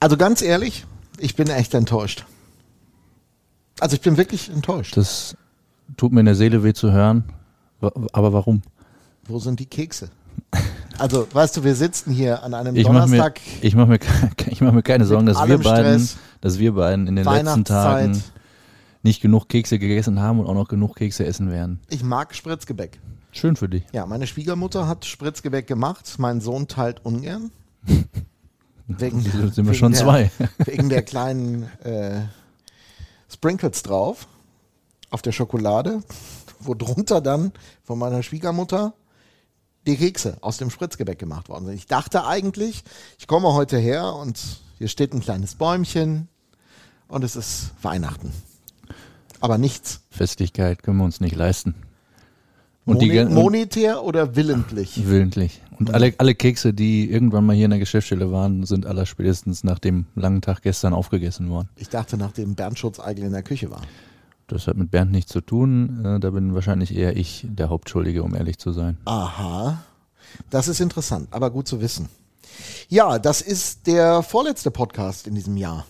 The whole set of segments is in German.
Also ganz ehrlich, ich bin echt enttäuscht. Also ich bin wirklich enttäuscht. Das tut mir in der Seele weh zu hören. Aber warum? Wo sind die Kekse? Also, weißt du, wir sitzen hier an einem Ich mache mir, Donnerstag, ich mach mir, ich mach mir keine Sorgen, dass wir, beiden, Stress. dass wir beiden in den letzten. Tagen nicht genug Kekse gegessen haben und auch noch genug Kekse essen werden. Ich mag Spritzgebäck. Schön für dich. Ja, meine Schwiegermutter hat Spritzgebäck gemacht. Mein Sohn teilt ungern. Wegen, Sind wir wegen schon der, zwei. Wegen der kleinen äh, Sprinkles drauf auf der Schokolade, wo drunter dann von meiner Schwiegermutter die Kekse aus dem Spritzgebäck gemacht worden sind. Ich dachte eigentlich, ich komme heute her und hier steht ein kleines Bäumchen und es ist Weihnachten. Aber nichts. Festlichkeit können wir uns nicht leisten. Und Moni monetär oder willentlich? willentlich. Und alle, alle Kekse, die irgendwann mal hier in der Geschäftsstelle waren, sind aller spätestens nach dem langen Tag gestern aufgegessen worden. Ich dachte, nachdem Bernd Schutz-Eigel in der Küche war. Das hat mit Bernd nichts zu tun. Äh, Da bin wahrscheinlich eher ich der Hauptschuldige, um ehrlich zu sein. Aha, das ist interessant, aber gut zu wissen. Ja, das ist der vorletzte Podcast in diesem Jahr.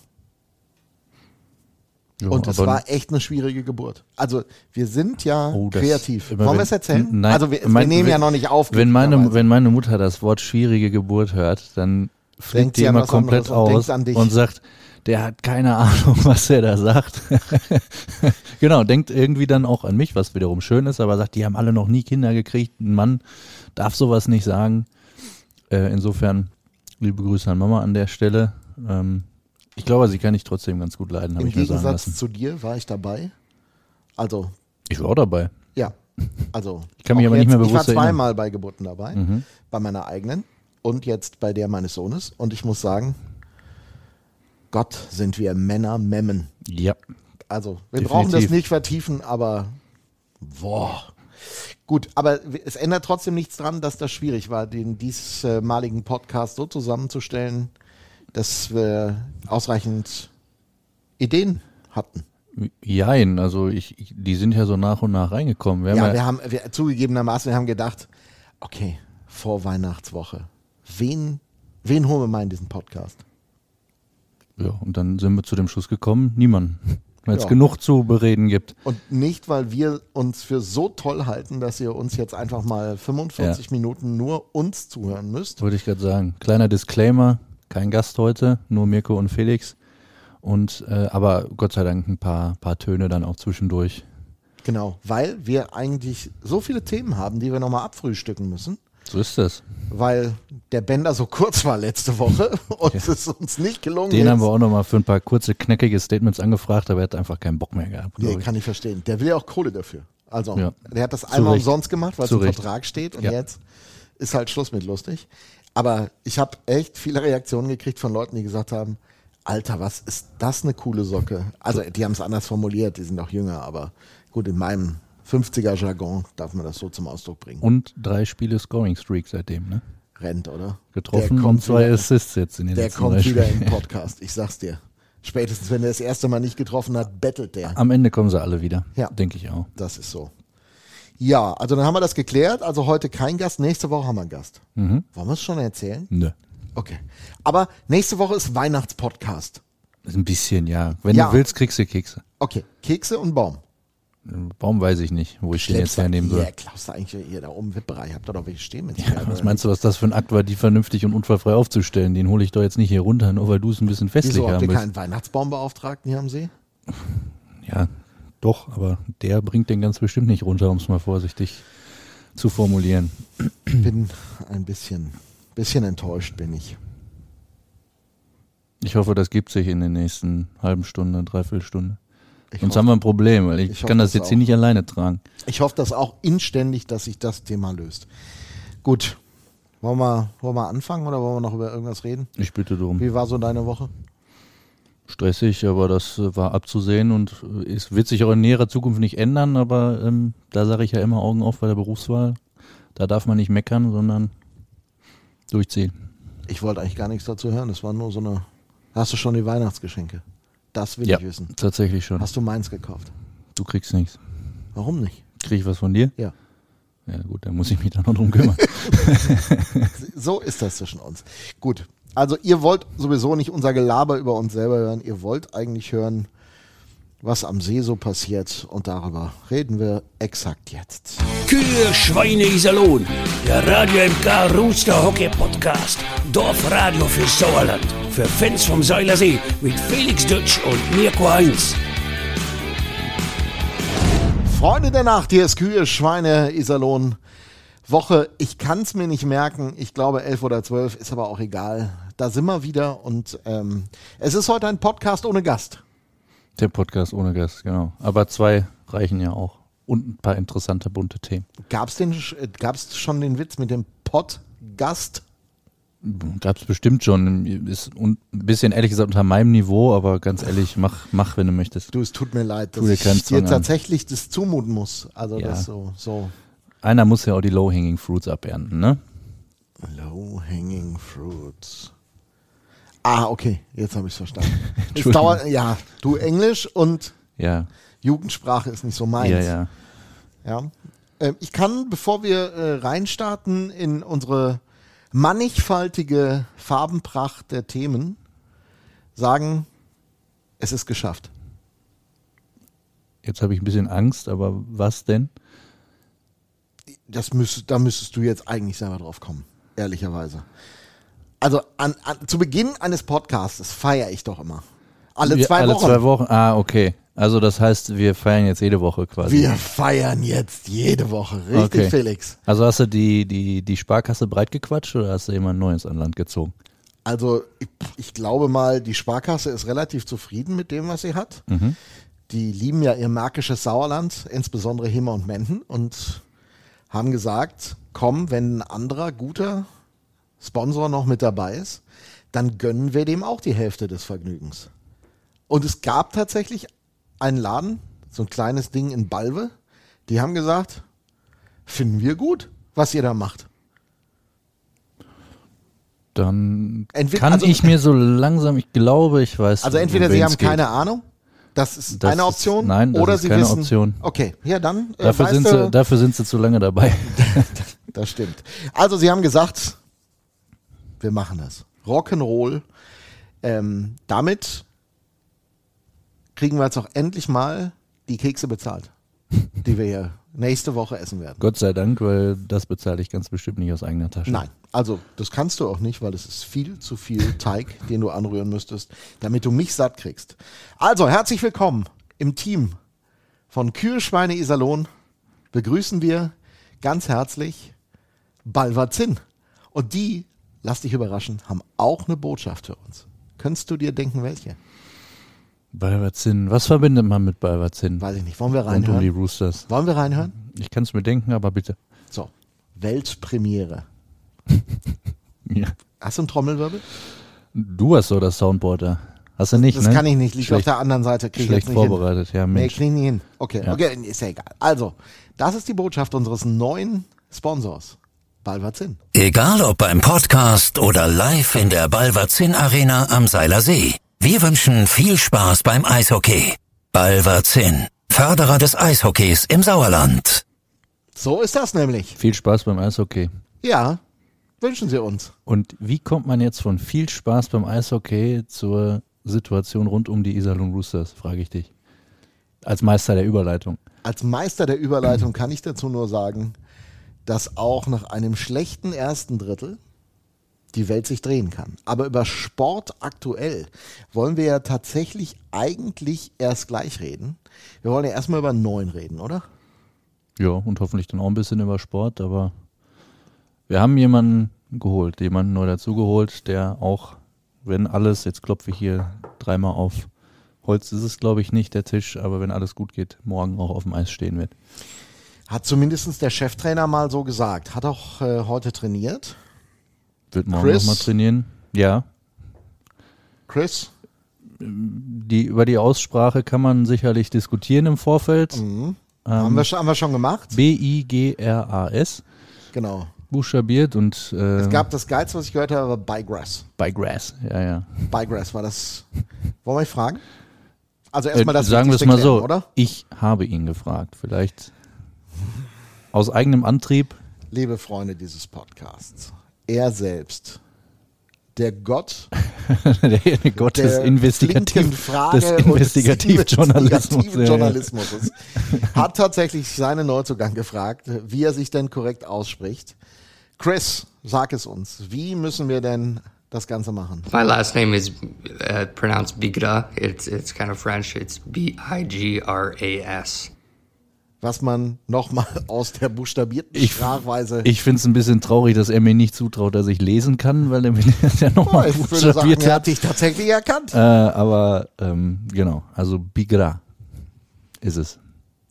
Ja, Und es war echt eine schwierige Geburt. Also wir sind ja Oh, kreativ. Wollen wir es erzählen? Nein, also wir, mein- wir nehmen ja wenn- noch nicht auf. Wenn meine, wenn meine Mutter das Wort schwierige Geburt hört, dann sie die immer komplett und aus dich. und sagt, der hat keine Ahnung, was er da sagt. genau, denkt irgendwie dann auch an mich, was wiederum schön ist, aber sagt, die haben alle noch nie Kinder gekriegt. Ein Mann darf sowas nicht sagen. Äh, insofern liebe Grüße an Mama an der Stelle. Ähm, ich glaube, sie kann ich trotzdem ganz gut leiden, habe Im ich mir sagen Gegensatz lassen. zu dir war ich dabei. Also Ich war auch dabei. ja, also Ich kann mich aber nicht mehr Ich war bewusst erinnern. zweimal bei Geburten dabei, Mhm. bei meiner eigenen und jetzt bei der meines Sohnes. Und ich muss sagen, Gott sind wir Männer Memmen. Ja. Also, wir Definitiv. brauchen das nicht vertiefen, aber boah. Gut, aber es ändert trotzdem nichts dran, dass das schwierig war, den diesmaligen Podcast so zusammenzustellen, dass wir ausreichend Ideen hatten. Jein, also ich, ich, die sind ja so nach und nach reingekommen. Wir haben Ja, ja, wir haben wir, zugegebenermaßen, wir haben gedacht, okay, vor Weihnachtswoche, wen, wen holen wir mal in diesen Podcast? ja, und dann sind wir zu dem Schluss gekommen, niemanden. Weil es Ja. genug zu bereden gibt. Und nicht, weil wir uns für so toll halten, dass ihr uns jetzt einfach mal 45 Minuten nur uns zuhören müsst. Wollte ich gerade sagen. Kleiner Disclaimer, kein Gast heute, nur Mirko und Felix. Und äh, aber Gott sei Dank ein paar, paar Töne dann auch zwischendurch. Genau, weil wir eigentlich so viele Themen haben, die wir nochmal abfrühstücken müssen, So ist das. weil der Bänder so kurz war letzte Woche und es uns nicht gelungen Den ist. haben wir auch nochmal für ein paar kurze, knackige Statements angefragt, aber er hat einfach keinen Bock mehr gehabt. Nee, ich. kann ich verstehen. Der will ja auch Kohle dafür. Also, Ja. der hat das Zu einmal Recht. umsonst gemacht, weil es im. Vertrag steht und Ja. jetzt ist halt Schluss mit lustig. Aber ich habe echt viele Reaktionen gekriegt von Leuten, die gesagt haben, Alter, was ist das eine coole Socke? Also, die haben es anders formuliert, die sind auch jünger, aber gut, in meinem 50er-Jargon darf man das so zum Ausdruck bringen. Und drei Spiele Scoring Streak seitdem, ne? Rennt, oder? Getroffen Der kommt und zwei wieder- Assists jetzt in den Der kommt drei wieder im Podcast, ich sag's dir. Spätestens, wenn er das erste Mal nicht getroffen hat, bettelt der. Am Ende kommen sie alle wieder. Ja. Denke ich auch. Das ist so. Ja, also dann haben wir das geklärt. Also heute kein Gast, nächste Woche haben wir einen Gast. Mhm. Wollen wir es schon erzählen? Nö. Okay. Aber nächste Woche ist Weihnachtspodcast. Ein bisschen, ja. Wenn Ja. du willst, kriegst du Kekse. Okay, Kekse und Baum. Warum weiß ich nicht, wo ich den jetzt hernehmen soll. Ja, klaust du eigentlich hier da oben Wipperei. Habt ihr doch welche stehen mit Ja, was meinst du, was das für ein Akt war, die vernünftig und unfallfrei aufzustellen? Den hole ich doch jetzt nicht hier runter, nur weil du es ein bisschen festlich Wieso habt haben ihr willst. keinen Weihnachtsbaumbeauftragten hier am See? Doch, aber der bringt den ganz bestimmt nicht runter, um es mal vorsichtig zu formulieren. Bin ein bisschen, bisschen enttäuscht, bin ich. Ich hoffe, das gibt sich in den nächsten halben Stunde, Dreiviertelstunde. Ich Sonst hoffe, haben wir ein Problem, weil ich, Ich kann das das jetzt auch. hier nicht alleine tragen. ich hoffe das auch inständig, dass sich das Thema löst. Gut. Wollen wir, wollen wir anfangen oder wollen wir noch über irgendwas reden? Ich bitte darum. Wie war so deine Woche? Stressig, aber das äh, war abzusehen und äh, es wird sich auch in näherer Zukunft nicht ändern, aber ähm, da sage ich ja immer Augen auf bei der Berufswahl. Da darf man nicht meckern, sondern durchziehen. Ich wollte eigentlich gar nichts dazu hören. Das war nur so eine. Hast du schon die Weihnachtsgeschenke? Das will Ja, ich wissen. tatsächlich schon. Hast du meins gekauft? Du kriegst nichts. Warum nicht? Krieg ich was von dir? Ja. Ja gut, dann muss ich mich da noch drum kümmern. So ist das zwischen uns. Gut. Also ihr wollt sowieso nicht unser Gelaber über uns selber hören. Ihr wollt eigentlich hören, was am See so passiert. Und darüber reden wir exakt jetzt. Kühe, Schweine, Iserlohn. Der Radio MK Rooster Hockey Podcast. Dorfradio für Sauerland. Für Fans vom Seilersee mit Felix Dutsch und Mirko Heinz. Freunde der Nacht, hier ist Kühe, Schweine, Iserlohn. Woche, ich kann es mir nicht merken. Ich glaube 11 oder 12, ist aber auch egal. Da sind wir wieder und ähm, es ist heute ein Podcast ohne Gast. Der Podcast ohne Gast, genau. Aber zwei reichen ja auch. Und ein paar interessante bunte Themen. Gab es gab's schon den Witz mit dem Podcast? Gab es bestimmt schon. Ist ein bisschen ehrlich gesagt unter meinem Niveau, aber ganz ehrlich, mach, mach wenn du möchtest. Du, es tut mir leid, dass Tu dir ich dir tatsächlich das zumuten muss. Also Ja. das so, so Einer muss ja auch die Low-Hanging Fruits abernten, ne? low-hanging fruits. Ah, okay, jetzt habe ich es verstanden. es dauert, ja, du Englisch und Ja, Jugendsprache ist nicht so meins. ja, ja. Ja. Ähm, ich kann, bevor wir äh, reinstarten in unsere mannigfaltige Farbenpracht der Themen, sagen, es ist geschafft. Jetzt habe ich ein bisschen Angst, aber was denn? Das müsst, da müsstest du jetzt eigentlich selber drauf kommen, ehrlicherweise. Also an, an, zu Beginn eines Podcasts feiere ich doch immer. Alle Wir- zwei alle Wochen. zwei Wochen. Ah, okay. Also das heißt, wir feiern jetzt jede Woche quasi. Wir feiern jetzt jede Woche. Richtig, Okay. Felix. Also hast du die, die, die Sparkasse breit gequatscht oder hast du jemand Neues an Land gezogen? Also ich, ich glaube mal, die Sparkasse ist relativ zufrieden mit dem, was sie hat. Die lieben ja ihr märkisches Sauerland, insbesondere Himmer und Menden und haben gesagt, komm, wenn ein anderer guter Sponsor noch mit dabei ist, dann gönnen wir dem auch die Hälfte des Vergnügens. Und es gab tatsächlich einen Laden, so ein kleines Ding in Balve, die haben gesagt, finden wir gut, was ihr da macht. Dann Entweder- kann also- ich mir so langsam, ich glaube, ich weiß. Also entweder um sie haben geht. keine Ahnung, das ist Das eine ist- Option, nein, das oder ist sie keine wissen, Option. Okay, ja dann. Äh, Dafür weißt sind, du, sie, dafür sind sie zu lange dabei. das stimmt. Also sie haben gesagt, wir machen das. Rock'n'Roll. Ähm, damit kriegen wir jetzt auch endlich mal die Kekse bezahlt, die wir hier nächste Woche essen werden. Gott sei Dank, weil das bezahle ich ganz bestimmt nicht aus eigener Tasche. Nein, also das kannst du auch nicht, weil es ist viel zu viel Teig, den du anrühren müsstest, damit du mich satt kriegst. Also herzlich willkommen im Team von Kühe, Schweine, Iserlohn. Begrüßen wir ganz herzlich Balvazin. Und die, lass dich überraschen, haben auch eine Botschaft für uns. Könntest du dir denken, welche? Balverzin. Was verbindet man mit Balverzin? Weiß ich nicht. Wollen wir Rund um die reinhören? Roosters. Wollen wir reinhören? Ich kann es mir denken, aber bitte. So, Weltpremiere. Ja. Hast du einen Trommelwirbel? Du hast so das Soundboard da. Hast du nicht, Das ne? kann ich nicht, liegt auf Schlecht, der anderen Seite. Krieg ich schlecht nicht hin. vorbereitet, ja, Nee, Mensch. kriegen nicht hin. Okay, Ja. okay, ist ja egal. Also, das ist die Botschaft unseres neuen Sponsors. Balvazin. Egal ob beim Podcast oder live in der Balverzin Arena am Seiler See. Wir wünschen viel Spaß beim Eishockey. Balverzin, Förderer des Eishockeys im Sauerland. So ist das nämlich. Viel Spaß beim Eishockey. Ja, wünschen Sie uns. Und wie kommt man jetzt von viel Spaß beim Eishockey zur Situation rund um die Iserlohn Roosters, frage ich dich. Als Meister der Überleitung. Als Meister der Überleitung kann ich dazu nur sagen, dass auch nach einem schlechten ersten Drittel die Welt sich drehen kann. Aber über Sport aktuell wollen wir ja tatsächlich eigentlich erst gleich reden. Wir wollen ja erstmal über neun reden, oder? Ja, und hoffentlich dann auch ein bisschen über Sport, aber wir haben jemanden geholt, jemanden neu dazugeholt, der auch, wenn alles, jetzt klopfe ich hier dreimal auf Holz ist es, glaube ich, nicht, der Tisch, aber wenn alles gut geht, morgen auch auf dem Eis stehen wird. Hat zumindest der Cheftrainer mal so gesagt. Hat auch äh, heute trainiert. Wird morgen nochmal trainieren. Ja, Chris, die, über die Aussprache kann man sicherlich diskutieren im Vorfeld. haben, Ähm, wir, schon- haben wir schon gemacht? B-I-G-R-A-S Genau. buchstabiert und äh, Es gab das Geilste, was ich gehört habe, war Bygrass. bei Grass. Ja, ja. Bygrass war das. Wollen wir fragen? Also Äh, erstmal das sagen wir es mal so, oder? ich habe ihn gefragt. Vielleicht aus eigenem Antrieb. Liebe Freunde dieses Podcasts, er selbst der Gott der Gott des, Investigativ, des Investigativjournalismus. Investigativjournalismus hat tatsächlich seinen Neuzugang gefragt, wie er sich denn korrekt ausspricht. Chris, sag es uns. Wie müssen wir denn das Ganze machen? My last name is uh, pronounced Bigra. It's it's kind of French. It's B I G R A S. Was man nochmal aus der buchstabierten Ich- Sprachweise. Ich finde es ein bisschen traurig, dass er mir nicht zutraut, dass ich lesen kann, weil er mir ja Oh, nochmal würde sagen, buchstabiert er hat. hat dich tatsächlich erkannt. Äh, aber ähm, genau, also Bigra ist es.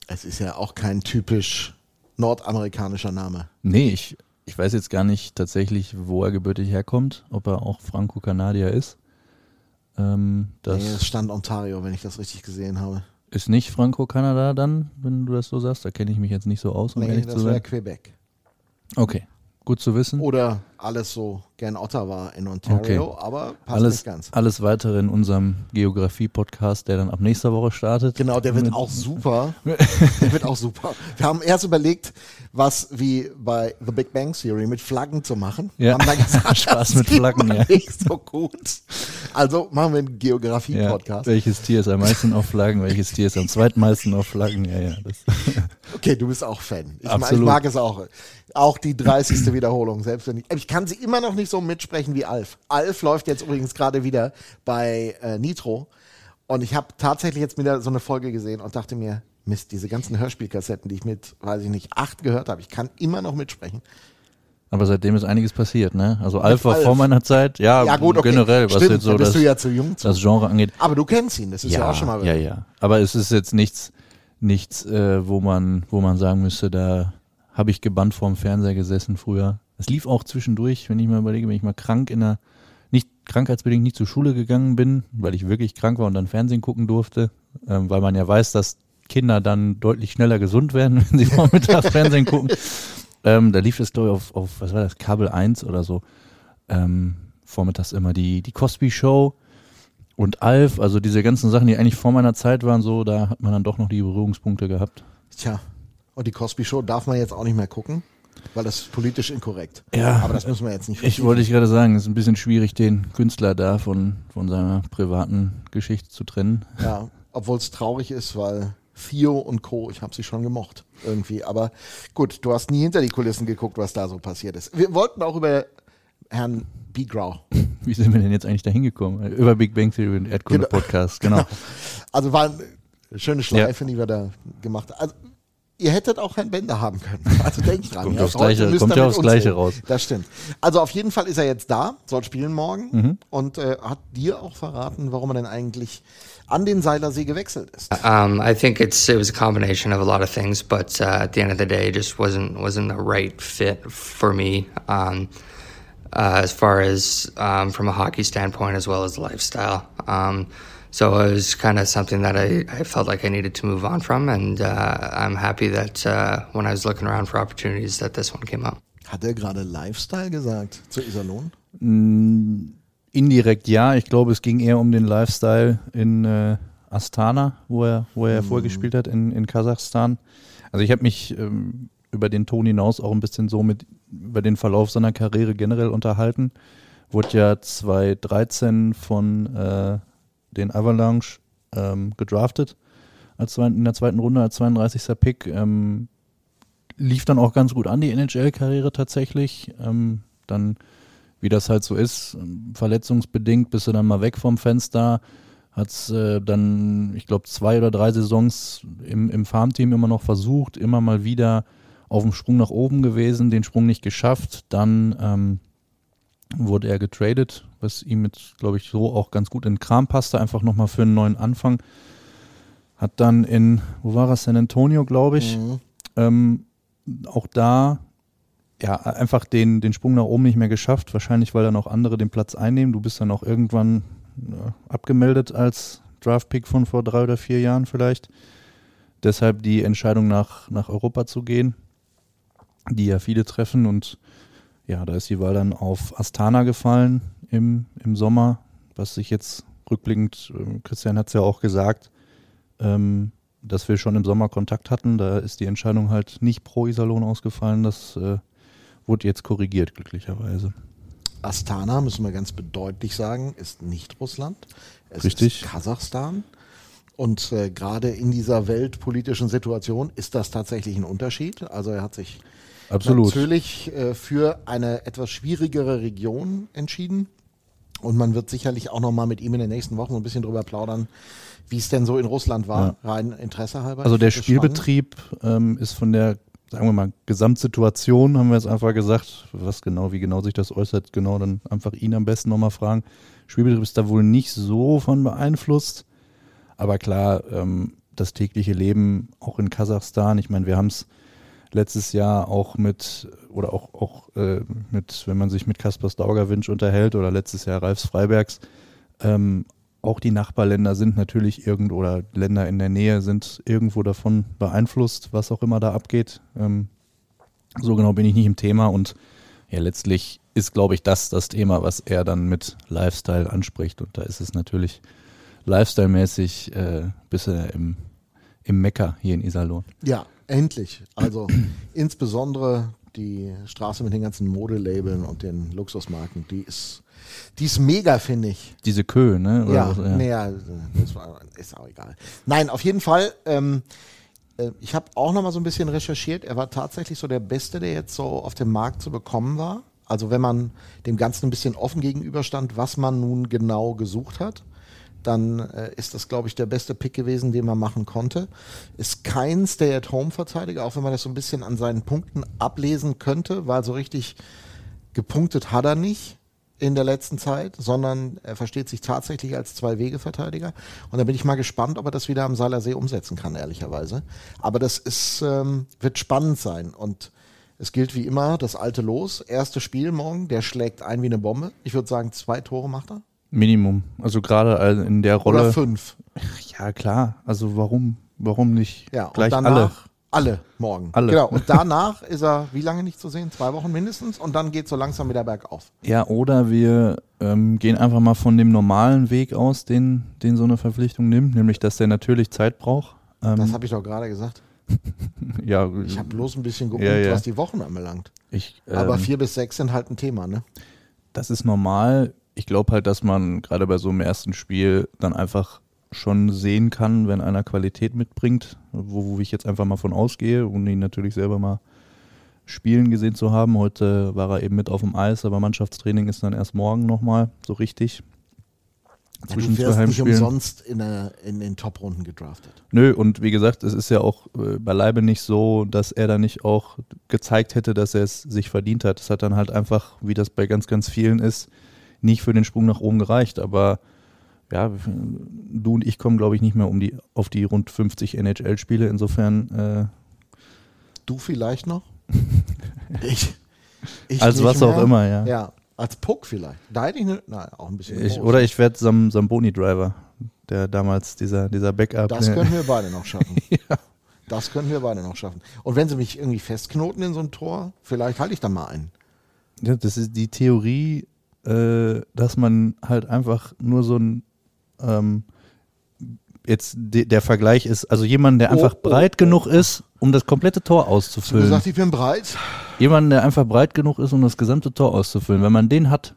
Es ist ja auch kein typisch nordamerikanischer Name. Nee, ich, ich weiß jetzt gar nicht tatsächlich, wo er gebürtig herkommt, ob er auch Franco-Kanadier ist. Ähm, das Nee, es stand Ontario, wenn ich das richtig gesehen habe. Ist nicht Franco-Kanada dann, wenn du das so sagst. Da kenne ich mich jetzt nicht so aus, um Nee, ehrlich das zu wäre sein. Quebec. Okay, gut zu wissen. Oder alles so gern Ottawa in Ontario, aber passt alles, nicht ganz. alles weitere in unserem Geografie-Podcast, der dann ab nächster Woche startet. Genau, der wird auch super. Der wird auch super. Wir haben erst überlegt, was wie bei The Big Bang Theory mit Flaggen zu machen. Ja. Haben dann gesagt, Spaß mit Flaggen, ja. nicht so gut. Also machen wir einen Ja, Geografie-Podcast. welches Tier ist am meisten auf Flaggen, welches Tier ist am zweitmeisten auf Flaggen? Ja, ja. Okay, du bist auch Fan. Ich, mag, ich Absolut. mag es auch. Auch die 30. Wiederholung, selbst wenn ich. Ich kann sie immer noch nicht so mitsprechen wie Alf. Alf läuft jetzt übrigens gerade wieder bei äh, Nitro. Und ich habe tatsächlich jetzt wieder so eine Folge gesehen und dachte mir, Mist, diese ganzen Hörspielkassetten, die ich mit, weiß ich nicht, acht gehört habe, ich kann immer noch mitsprechen. aber seitdem ist einiges passiert, ne? Also Alf war vor meiner Zeit, ja, Ja, gut, okay. generell, was Stimmt, jetzt so das, ja zu jung zu. das Genre angeht. Aber du kennst ihn, das ist ja, auch schon mal ja, ja. Aber es ist jetzt nichts, nichts, äh, wo man, wo man sagen müsste, da habe ich gebannt vorm Fernseher gesessen früher. Es lief auch zwischendurch, wenn ich mal überlege, wenn ich mal krank in der, nicht krankheitsbedingt nicht zur Schule gegangen bin, weil ich wirklich krank war und dann Fernsehen gucken durfte, ähm, weil man ja weiß, dass Kinder dann deutlich schneller gesund werden, wenn sie vormittags Fernsehen gucken. Ähm, da lief es, glaube ich, auf, auf, was war das, Kabel 1 oder so. Ähm, vormittags immer die, die Cosby Show und Alf, also diese ganzen Sachen, die eigentlich vor meiner Zeit waren, so, da hat man dann doch noch die Berührungspunkte gehabt. Tja. Und die Cosby Show darf man jetzt auch nicht mehr gucken, weil das ist politisch inkorrekt. Ja, Aber das müssen wir jetzt nicht Ich wollte ich gerade sagen, es ist ein bisschen schwierig, den Künstler da von, von seiner privaten Geschichte zu trennen. Ja, obwohl es traurig ist, weil Theo und Co., ich habe sie schon gemocht irgendwie. Aber gut, du hast nie hinter die Kulissen geguckt, was da so passiert ist. Wir wollten auch über Herrn Bigrau. Wie sind wir denn jetzt eigentlich da hingekommen? Über Big Bang Theory und Erdkunde Podcast, genau. Also war eine schöne Schleife, die wir da gemacht haben. Also, ihr hättet auch Herrn Bender haben können. Also denkt dran. Kommt ja, aufs Gleiche- müsst kommt ja mit aufs uns Gleiche raus. Das stimmt. Also auf jeden Fall ist er jetzt da, soll spielen morgen Mhm. und äh, hat dir auch verraten, warum er denn eigentlich an den Seilersee gewechselt ist. Um, I think it's it was a combination of a lot of things, but uh, at the end of the day, it just wasn't wasn't the right fit for me. Um, uh, as far as um, from a hockey standpoint, as well as lifestyle. Um, so it was kind of something that I, I felt like I needed to move on from, and uh, I'm happy that uh, when I was looking around for opportunities, that this one came up. Hat er gerade Lifestyle gesagt zu Iserlohn? Indirekt ja, ich glaube, es ging eher um den Lifestyle in äh, Astana, wo er, wo er vorher gespielt hat, in, in Kasachstan. Also ich habe mich ähm, über den Ton hinaus auch ein bisschen so mit über den Verlauf seiner Karriere generell unterhalten. Wurde ja 2013 von äh, den Avalanche ähm, gedraftet als zwei, in der zweiten Runde als 32. Pick. Ähm, lief dann auch ganz gut an, die NHL-Karriere tatsächlich. Ähm, dann, wie das halt so ist, verletzungsbedingt bist du dann mal weg vom Fenster. Hat es äh, dann, ich glaube, zwei oder drei Saisons im, im Farmteam immer noch versucht, immer mal wieder auf dem Sprung nach oben gewesen, den Sprung nicht geschafft. Dann ähm, wurde er getradet, was ihm jetzt, glaube ich, so auch ganz gut in den Kram passte, einfach nochmal für einen neuen Anfang. Hat dann in, wo war er, San Antonio, glaube ich, ähm, auch da ja einfach den, den Sprung nach oben nicht mehr geschafft. Wahrscheinlich, weil dann auch andere den Platz einnehmen. Du bist dann auch irgendwann ja, abgemeldet als Draftpick von vor drei oder vier Jahren vielleicht. Deshalb die Entscheidung nach, nach Europa zu gehen, die ja viele treffen. Und ja, da ist die Wahl dann auf Astana gefallen im, im Sommer, was sich jetzt rückblickend, äh, Christian hat es ja auch gesagt, ähm, dass wir schon im Sommer Kontakt hatten. Da ist die Entscheidung halt nicht pro Iserlohn ausgefallen. Das äh, wurde jetzt korrigiert, glücklicherweise. Astana, müssen wir ganz bedeutlich sagen, ist nicht Russland. Es Richtig. ist Kasachstan. Und äh, gerade in dieser weltpolitischen Situation ist das tatsächlich ein Unterschied. Also er hat sich Absolut. natürlich äh, für eine etwas schwierigere Region entschieden. Und man wird sicherlich auch noch mal mit ihm in den nächsten Wochen so ein bisschen drüber plaudern, wie es denn so in Russland war, rein Interesse halber. Also der. Spielbetrieb ähm, ist von der, sagen wir mal, Gesamtsituation, haben wir jetzt einfach gesagt, was genau, wie genau sich das äußert, genau, dann einfach ihn am besten nochmal fragen. Spielbetrieb ist da wohl nicht so von beeinflusst, aber klar, ähm, das tägliche Leben auch in Kasachstan, ich meine, wir haben es letztes Jahr auch mit, oder auch, auch äh, mit, wenn man sich mit Kaspar Staugerwinsch unterhält oder letztes Jahr Ralfs Freibergs, ähm, auch die Nachbarländer sind natürlich irgendwo oder Länder in der Nähe sind irgendwo davon beeinflusst, was auch immer da abgeht. Ähm, so genau bin ich nicht im Thema und ja, letztlich ist, glaube ich, das das Thema, was er dann mit Lifestyle anspricht. Und da ist es natürlich lifestyle-mäßig äh, bisschen im, im Mecker hier in Iserlohn. Ja, endlich. Also insbesondere die Straße mit den ganzen Modelabeln und den Luxusmarken, die ist, die ist mega, finde ich. Diese Kö, ne? Oder Ja, was, ja, war, ist auch egal. Nein, auf jeden Fall. Ähm, äh, ich habe auch noch mal so ein bisschen recherchiert. Er war tatsächlich so der Beste, der jetzt so auf dem Markt zu bekommen war. Also wenn man dem Ganzen ein bisschen offen gegenüberstand, was man nun genau gesucht hat, dann äh, ist das, glaube ich, der beste Pick gewesen, den man machen konnte. Ist kein Stay-at-Home-Verteidiger, auch wenn man das so ein bisschen an seinen Punkten ablesen könnte, weil so richtig gepunktet hat er nicht in der letzten Zeit, sondern er versteht sich tatsächlich als Zwei-Wege-Verteidiger. Und da bin ich mal gespannt, ob er das wieder am Seiler See umsetzen kann, ehrlicherweise. Aber das ist, ähm, wird spannend sein. Und es gilt wie immer das alte Los. Erstes Spiel morgen, der schlägt ein wie eine Bombe. Ich würde sagen, zwei Tore macht er. Minimum. Also gerade in der Rolle. Oder fünf. Ja, klar. Also warum, warum nicht Ja, und gleich danach, alle? Alle morgen. Alle. Genau. Und danach ist er wie lange nicht zu sehen? Zwei Wochen mindestens. Und dann geht so langsam wieder bergauf. Ja, oder wir ähm, gehen einfach mal von dem normalen Weg aus, den, den so eine Verpflichtung nimmt, nämlich dass der natürlich Zeit braucht. Ähm, Das habe ich doch gerade gesagt. ja, Ich habe bloß ein bisschen geübt, Ja, ja. was die Wochen anbelangt. ich, ähm, Aber vier bis sechs sind halt ein Thema, ne? das ist normal. Ich glaube halt, dass man gerade bei so einem ersten Spiel dann einfach schon sehen kann, wenn einer Qualität mitbringt, wo, wo ich jetzt einfach mal von ausgehe und ihn natürlich selber mal spielen gesehen zu haben. Heute war er eben mit auf dem Eis, aber Mannschaftstraining ist dann erst morgen nochmal so richtig. Ja, du wirst nicht umsonst in, der, in den Top-Runden gedraftet. Nö, und wie gesagt, es ist ja auch äh, beileibe nicht so, dass er da nicht auch gezeigt hätte, dass er es sich verdient hat. Es hat dann halt einfach, wie das bei ganz, ganz vielen ist, nicht für den Sprung nach oben gereicht. Aber ja, du und ich kommen, glaube ich, nicht mehr um die, auf die rund 50 NHL-Spiele. Insofern, Du vielleicht noch? ich. ich Als was auch mehr. immer, ja. Ja, als Puck vielleicht. Da hätte ich eine, nein, auch ein bisschen. äh, ich, oder ich werde Sam, Samboni-Driver, der damals dieser, dieser Backup. Das ne, können wir beide noch schaffen. Das können wir beide noch schaffen. Und wenn sie mich irgendwie festknoten in so ein Tor, vielleicht halte ich da mal einen. Ja, das ist die Theorie, äh, dass man halt einfach nur so ein ähm, jetzt de, der Vergleich ist, also jemand, der einfach Oh, oh, breit oh. genug ist, um das komplette Tor Hast du auszufüllen. gesagt, ich bin breit? Jemand, der einfach breit genug ist, um das gesamte Tor auszufüllen. Wenn man den hat,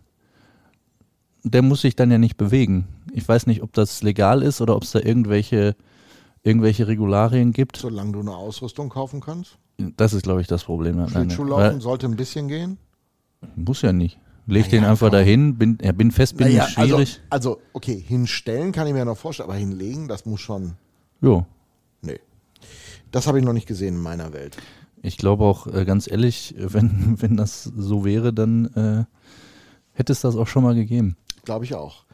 der muss sich dann ja nicht bewegen. Ich weiß nicht, ob das legal ist oder ob es da irgendwelche, irgendwelche Regularien gibt. Solange du eine Ausrüstung kaufen kannst. Das ist, glaube ich, das Problem. Schlittschuhlaufen sollte ein bisschen gehen. Muss ja nicht. Leg den Naja, einfach komm. dahin, bin, ja, bin fest, bin Naja, nicht schwierig. Also, also, okay, hinstellen kann ich mir noch vorstellen, aber hinlegen, das muss schon. jo. Nee. Das habe ich noch nicht gesehen in meiner Welt. Ich glaube auch, äh, ganz ehrlich, wenn, wenn das so wäre, dann äh, hätte es das auch schon mal gegeben. Glaube ich auch.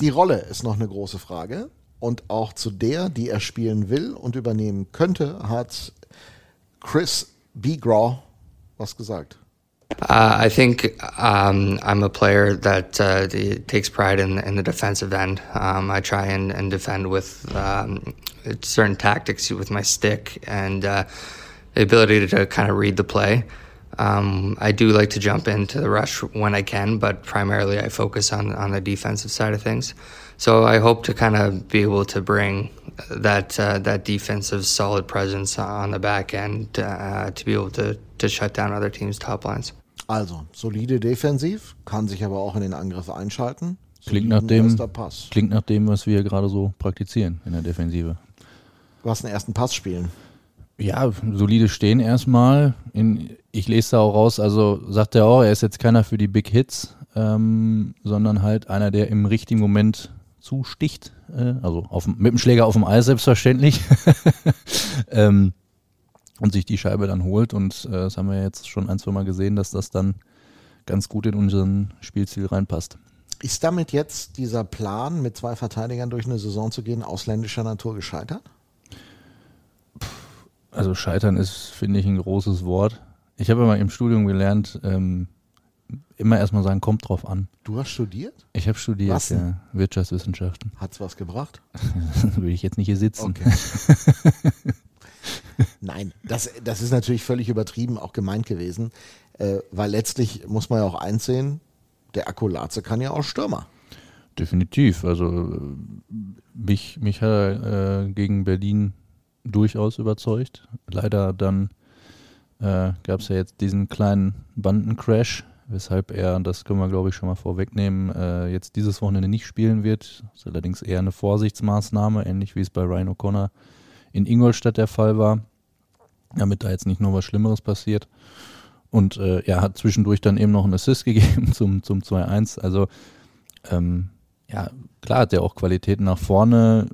Die Rolle ist noch eine große Frage. Und auch zu der, die er spielen will und übernehmen könnte, hat Chris Begraw was gesagt. Uh, I think um, I'm a player that uh, takes pride in, in the defensive end. Um, I try and, and defend with um, certain tactics with my stick and uh, the ability to kind of read the play. Um, I do like to jump into the rush when I can, but primarily I focus on, on the defensive side of things. So I hope to kind of be able to bring that uh, that defensive solid presence on the back end uh, to be able to, to shut down other teams' top lines. Also, solide defensiv, kann sich aber auch in den Angriff einschalten. Klingt nach dem- erster Pass. Klingt nach dem, was wir gerade so praktizieren in der Defensive. Du hast einen ersten Pass spielen. Ja, solide Stehen erstmal. In, ich lese da auch raus, also sagt er auch, er ist jetzt keiner für die Big Hits, ähm, sondern halt einer, der im richtigen Moment zusticht. Äh, also auf, mit dem Schläger auf dem Eis selbstverständlich. ähm, und sich die Scheibe dann holt. Und äh, das haben wir jetzt schon ein, zwei Mal gesehen, dass das dann ganz gut in unseren Spielziel reinpasst. Ist damit jetzt dieser Plan, mit zwei Verteidigern durch eine Saison zu gehen, ausländischer Natur gescheitert? Also scheitern ist, finde ich, ein großes Wort. Ich habe immer im Studium gelernt, ähm, immer erstmal sagen, kommt drauf an. Du hast studiert? Ich habe studiert, Was ja, Wirtschaftswissenschaften. Hat's was gebracht? Will ich jetzt nicht hier sitzen. Okay. Nein, das, das ist natürlich völlig übertrieben, auch gemeint gewesen, äh, weil letztlich muss man ja auch einsehen, der Akkulatze kann ja auch Stürmer. Definitiv. Also äh, mich, mich hat er äh, gegen Berlin durchaus überzeugt. Leider dann äh, gab es ja jetzt diesen kleinen Bandencrash, weshalb er, das können wir glaube ich schon mal vorwegnehmen, äh, jetzt dieses Wochenende nicht spielen wird. Das ist allerdings eher eine Vorsichtsmaßnahme, ähnlich wie es bei Ryan O'Connor in Ingolstadt der Fall war, damit da jetzt nicht nur was Schlimmeres passiert. Und äh, er hat zwischendurch dann eben noch einen Assist gegeben zum, zum 2-1. Also ähm, ja, klar hat er auch Qualitäten nach vorne,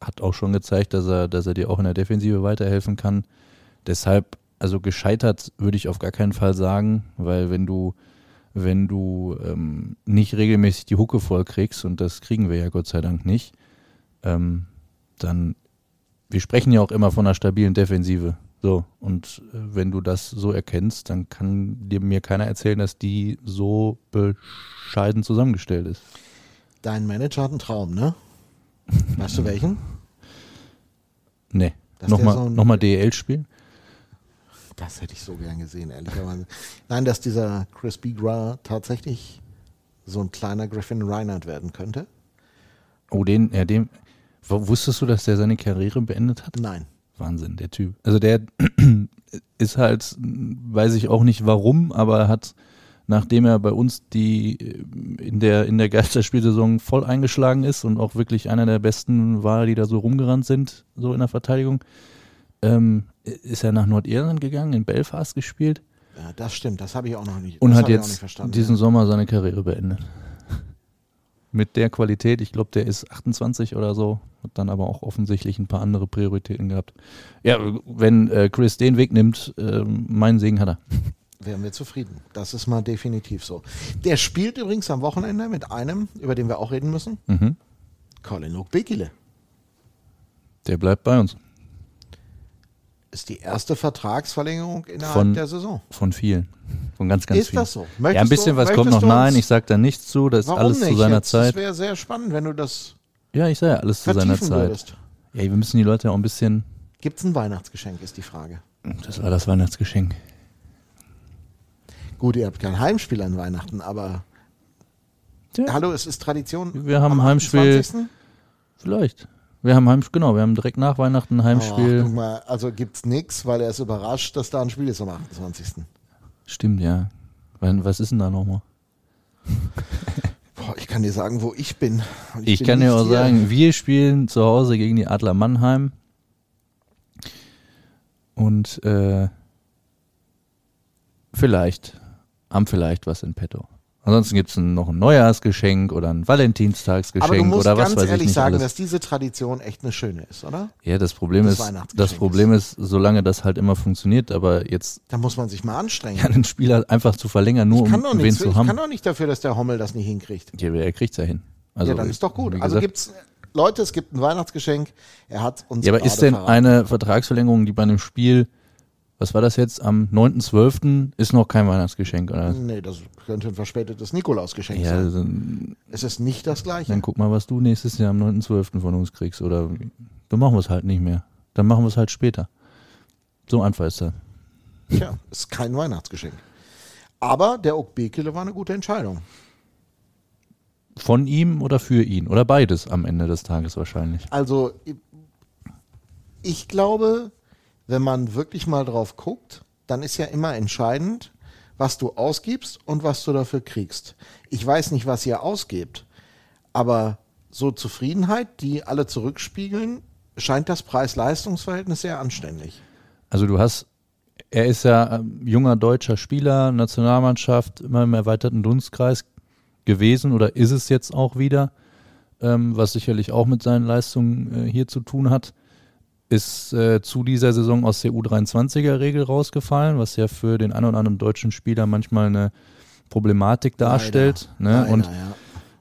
hat auch schon gezeigt, dass er, dass er dir auch in der Defensive weiterhelfen kann. Deshalb, also gescheitert würde ich auf gar keinen Fall sagen, weil wenn du, wenn du ähm, nicht regelmäßig die Hucke voll kriegst, und das kriegen wir ja Gott sei Dank nicht, ähm, dann, wir sprechen ja auch immer von einer stabilen Defensive. So, und äh, wenn du das so erkennst, dann kann dir mir keiner erzählen, dass die so bescheiden zusammengestellt ist. Dein Manager hat einen Traum, ne? Weißt du welchen? Nee. Dass Nochmal so ein- noch mal DL spielen? Das hätte ich so gern gesehen, ehrlicherweise. Nein, dass dieser Chris Bigra tatsächlich so ein kleiner Griffin Reinhardt werden könnte? Oh, den, ja, dem. Wusstest du, dass der seine Karriere beendet hat? Nein. Wahnsinn, der Typ. Also der ist halt, weiß ich auch nicht warum, aber er hat, nachdem er bei uns die in der, in der Geisterspielsaison voll eingeschlagen ist und auch wirklich einer der besten war, die da so rumgerannt sind, so in der Verteidigung, ähm, ist er nach Nordirland gegangen, in Belfast gespielt Ja, das stimmt, das habe ich auch noch nicht. und das hat jetzt diesen Sommer seine Karriere beendet. Mit der Qualität, ich glaube, der ist 28 oder so, hat dann aber auch offensichtlich ein paar andere Prioritäten gehabt. Ja, wenn äh, Chris den Weg nimmt, ähm, meinen Segen hat er. wären wir zufrieden. Das ist mal definitiv so. Der spielt übrigens am Wochenende mit einem, über den wir auch reden müssen, Mhm. Colin Okbekile. Der bleibt bei uns. Ist die erste Vertragsverlängerung innerhalb Von- der Saison. Von vielen. Von ganz, ganz Ist vielen. das so? ja, ein Möchtest bisschen du- was kommt möchtest noch. Nein, ich sag da nichts zu. Das ist alles nicht? zu seiner Jetzt, Zeit. Das wäre sehr spannend, wenn du das Ja, ich sage ja alles zu seiner Zeit. würdest. Ja, wir müssen die Leute auch ein bisschen. Gibt es ein Weihnachtsgeschenk, ist die Frage. Das war das Weihnachtsgeschenk. Gut, ihr habt kein Heimspiel an Weihnachten, aber Tja, hallo, es ist Tradition. Wir haben Heimspiel. 28.. Vielleicht. Wir haben Heimspiel, genau, wir haben direkt nach Weihnachten ein Oh, Heimspiel. guck mal, also gibt's nichts, weil er ist überrascht, dass da ein Spiel ist am 28. Stimmt, ja. Was ist denn da nochmal? Boah, ich kann dir sagen, wo ich bin. Und Ich bin kann dir auch hier. sagen, wir spielen zu Hause gegen die Adler Mannheim. Und äh, vielleicht, haben vielleicht was in petto. Ansonsten gibt es noch ein Neujahrsgeschenk oder ein Aber du Valentinstagsgeschenk musst oder was ganz weiß ich ehrlich nicht sagen, alles. dass diese Tradition echt eine schöne ist, oder? Ja, das Problem das ist, das Problem ist, solange das halt immer funktioniert, aber jetzt Da muss man sich mal anstrengen. ja, den Spieler einfach zu verlängern, nur ich kann um wen nichts, zu ich haben. kann doch nicht dafür, dass der Hommel das nicht hinkriegt. Ja, er kriegt's ja hin. Also, ja, dann ist doch gut. Also gibt's Leute, es gibt ein Weihnachtsgeschenk. Er hat uns Ja, aber ist denn verraten. eine Vertragsverlängerung, die bei einem Spiel, was war das jetzt, am 9.12. ist noch kein Weihnachtsgeschenk, oder? Nee, das könnte ein verspätetes Nikolausgeschenk Ja, sein. dann, Es ist nicht das gleiche. dann guck mal, was du nächstes Jahr am 9.12. von uns kriegst, oder dann machen wir es halt nicht mehr. Dann machen wir es halt später. So einfach ist das. Tja, ist kein Weihnachtsgeschenk. Aber der Okbekele war eine gute Entscheidung. Von ihm oder für ihn? Oder beides am Ende des Tages wahrscheinlich. Also, ich glaube, wenn man wirklich mal drauf guckt, dann ist ja immer entscheidend, was du ausgibst und was du dafür kriegst. Ich weiß nicht, was ihr ausgebt, aber so Zufriedenheit, die alle zurückspiegeln, scheint das Preis-Leistungs-Verhältnis sehr anständig. Also du hast, er ist ja ähm, junger deutscher Spieler, Nationalmannschaft, immer im erweiterten Dunstkreis gewesen oder ist es jetzt auch wieder, ähm, was sicherlich auch mit seinen Leistungen äh, hier zu tun hat. Ist äh, zu dieser Saison aus der U23er-Regel rausgefallen, was ja für den einen oder anderen deutschen Spieler manchmal eine Problematik darstellt. Leider, ne? leider, Und ja.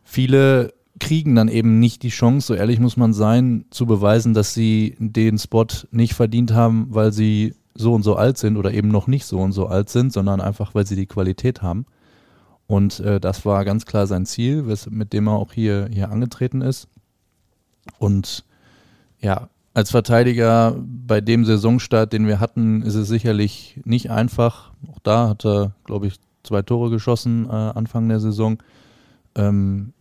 viele kriegen dann eben nicht die Chance, so ehrlich muss man sein, zu beweisen, dass sie den Spot nicht verdient haben, weil sie so und so alt sind oder eben noch nicht so und so alt sind, sondern einfach, weil sie die Qualität haben. Und äh, das war ganz klar sein Ziel, mit dem er auch hier, hier angetreten ist. Und ja, als Verteidiger bei dem Saisonstart, den wir hatten, ist es sicherlich nicht einfach. Auch da hat er, glaube ich, zwei Tore geschossen äh, Anfang der Saison. Ähm,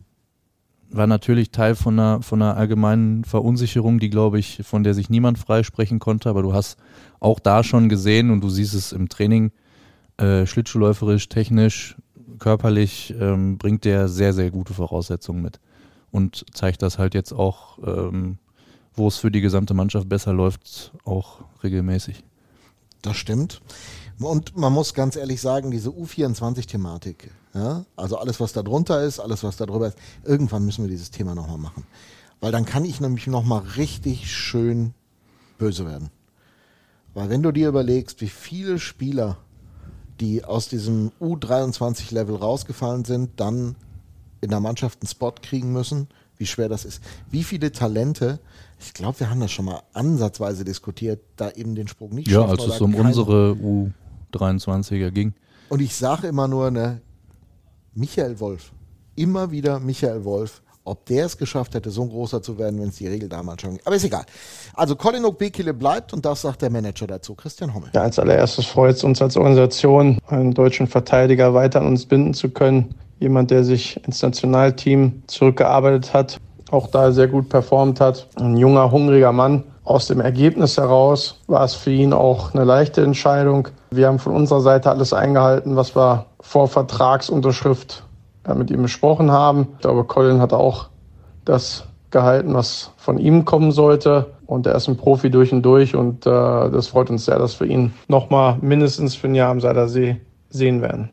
war natürlich Teil von einer, von einer allgemeinen Verunsicherung, die, glaube ich, von der sich niemand freisprechen konnte. Aber du hast auch da schon gesehen und du siehst es im Training, äh, schlittschuhläuferisch, technisch, körperlich, ähm, bringt der sehr, sehr gute Voraussetzungen mit. Und zeigt das halt jetzt auch, ähm, wo es für die gesamte Mannschaft besser läuft, auch regelmäßig. Das stimmt. Und man muss ganz ehrlich sagen, diese U24-Thematik, ja, also alles, was da drunter ist, alles, was da drüber ist, irgendwann müssen wir dieses Thema nochmal machen. Weil dann kann ich nämlich nochmal richtig schön böse werden. Weil wenn du dir überlegst, wie viele Spieler, die aus diesem U23-Level rausgefallen sind, dann in der Mannschaft einen Spot kriegen müssen, wie schwer das ist. Wie viele Talente, ich glaube, wir haben das schon mal ansatzweise diskutiert, da eben den Sprung nicht Ja, als es um unsere U23er ging. Und ich sage immer nur, ne, Michael Wolf, immer wieder Michael Wolf, ob der es geschafft hätte, so ein großer zu werden, wenn es die Regel damals schon Aber ist egal. Also Colin Bekele bleibt und das sagt der Manager dazu, Christian Hommel. Ja, als allererstes freut es uns als Organisation, einen deutschen Verteidiger weiter an uns binden zu können. Jemand, der sich ins Nationalteam zurückgearbeitet hat, auch da sehr gut performt hat. Ein junger, hungriger Mann. Aus dem Ergebnis heraus war es für ihn auch eine leichte Entscheidung. Wir haben von unserer Seite alles eingehalten, was wir vor Vertragsunterschrift äh, mit ihm besprochen haben. Ich glaube, Colin hat auch das gehalten, was von ihm kommen sollte. Und er ist ein Profi durch und durch. Und äh, das freut uns sehr, dass wir ihn nochmal mindestens für ein Jahr am Seilersee sehen werden.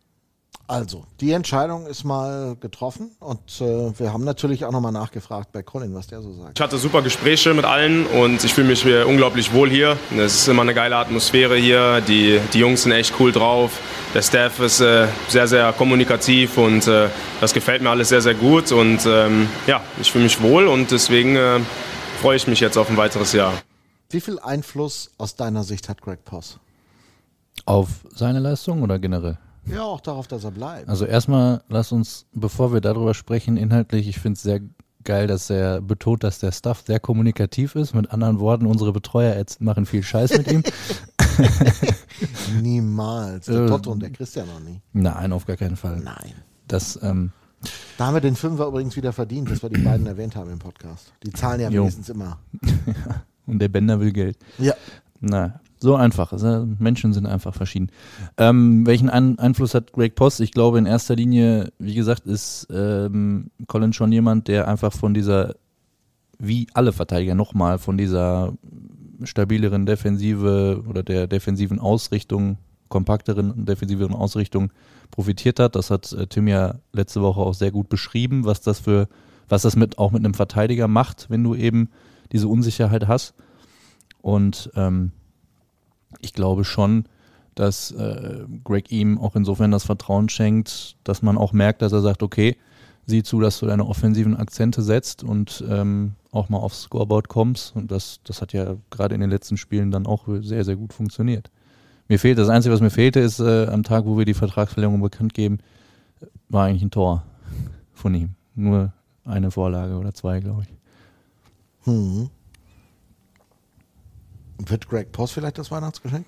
Also, die Entscheidung ist mal getroffen und äh, wir haben natürlich auch nochmal nachgefragt bei Colin, was der so sagt. Ich hatte super Gespräche mit allen und ich fühle mich hier unglaublich wohl hier. Es ist immer eine geile Atmosphäre hier. Die, die Jungs sind echt cool drauf. Der Staff ist äh, sehr, sehr kommunikativ und äh, das gefällt mir alles sehr, sehr gut. Und ähm, ja, ich fühle mich wohl und deswegen äh, freue ich mich jetzt auf ein weiteres Jahr. Wie viel Einfluss aus deiner Sicht hat Greg Poss? Auf seine Leistung oder generell? Ja, auch darauf, dass er bleibt. Also erstmal lass uns, bevor wir darüber sprechen, inhaltlich, ich finde es sehr geil, dass er betont, dass der Staff sehr kommunikativ ist. Mit anderen Worten, unsere Betreuer machen viel Scheiß mit ihm. Niemals. Der Äh, Toto und der Christian noch nie. Nein, auf gar keinen Fall. Nein. Das, ähm, Da haben wir den Fünfer übrigens wieder verdient, dass wir die beiden erwähnt haben im Podcast. Die zahlen ja Jo. wenigstens immer. und der Bender will Geld. Ja. Na, so einfach. Also Menschen sind einfach verschieden. Ähm, welchen Ein Einfluss hat Greg Post? Ich glaube, in erster Linie, wie gesagt, ist ähm, Colin schon jemand, der einfach von dieser, wie alle Verteidiger nochmal, von dieser stabileren Defensive oder der defensiven Ausrichtung, kompakteren defensiveren Ausrichtung profitiert hat. Das hat äh, Tim ja letzte Woche auch sehr gut beschrieben, was das für, was das mit auch mit einem Verteidiger macht, wenn du eben diese Unsicherheit hast. Und ähm, ich glaube schon, dass äh, Greg ihm auch insofern das Vertrauen schenkt, dass man auch merkt, dass er sagt, okay, sieh zu, dass du deine offensiven Akzente setzt und ähm, auch mal aufs Scoreboard kommst. Und das, das hat ja gerade in den letzten Spielen dann auch sehr, sehr gut funktioniert. Mir fehlt, das Einzige, was mir fehlte, ist äh, am Tag, wo wir die Vertragsverlängerung bekannt geben, war eigentlich ein Tor von ihm. Nur eine Vorlage oder zwei, glaube ich. Hm. Wird Greg Post vielleicht das Weihnachtsgeschenk?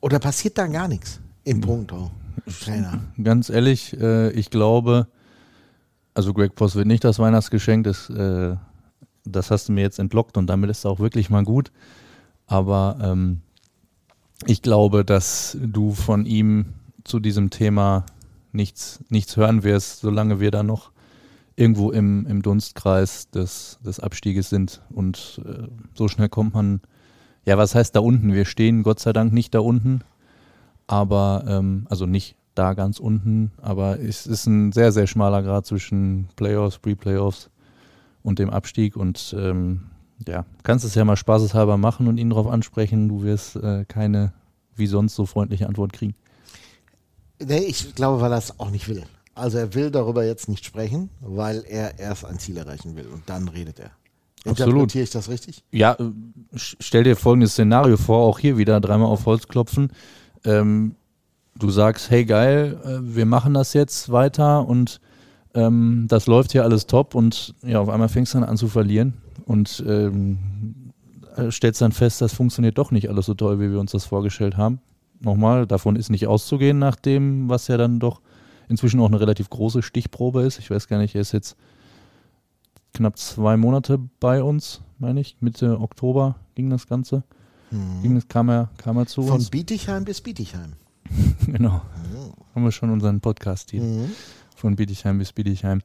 Oder passiert da gar nichts im Punkto? Trainer. Ganz ehrlich, äh, ich glaube, also Greg Post wird nicht das Weihnachtsgeschenk, das, äh, das hast du mir jetzt entlockt und damit ist es auch wirklich mal gut. Aber ähm, ich glaube, dass du von ihm zu diesem Thema nichts, nichts hören wirst, solange wir da noch irgendwo im, im Dunstkreis des, des Abstieges sind. Und äh, so schnell kommt man, ja, was heißt da unten? Wir stehen Gott sei Dank nicht da unten, aber, ähm, also nicht da ganz unten, aber es ist ein sehr, sehr schmaler Grad zwischen Playoffs, Pre-Playoffs und dem Abstieg und ähm, ja, kannst es ja mal spaßeshalber machen und ihn darauf ansprechen. Du wirst äh, keine wie sonst so freundliche Antwort kriegen. Nee, ich glaube, weil er es auch nicht will. Also er will darüber jetzt nicht sprechen, weil er erst ein Ziel erreichen will und dann redet er. Absolut. Interpretiere ich das richtig? Ja, äh, stell dir folgendes Szenario vor, auch hier wieder dreimal auf Holz klopfen. Ähm, du sagst, hey geil, äh, wir machen das jetzt weiter und ähm, das läuft hier alles top und ja, auf einmal fängst du dann an zu verlieren und ähm, äh, stellst dann fest, das funktioniert doch nicht alles so toll, wie wir uns das vorgestellt haben. Nochmal, davon ist nicht auszugehen, nach dem, was ja dann doch inzwischen auch eine relativ große Stichprobe ist. Ich weiß gar nicht, er ist jetzt knapp zwei Monate bei uns, meine ich. Mitte Oktober ging das Ganze. Mhm. Ging das, kam, er, kam er zu Von uns. Bietigheim bis Bietigheim. genau. Haben wir schon unseren Podcast hier. Mhm. Von Bietigheim bis Bietigheim.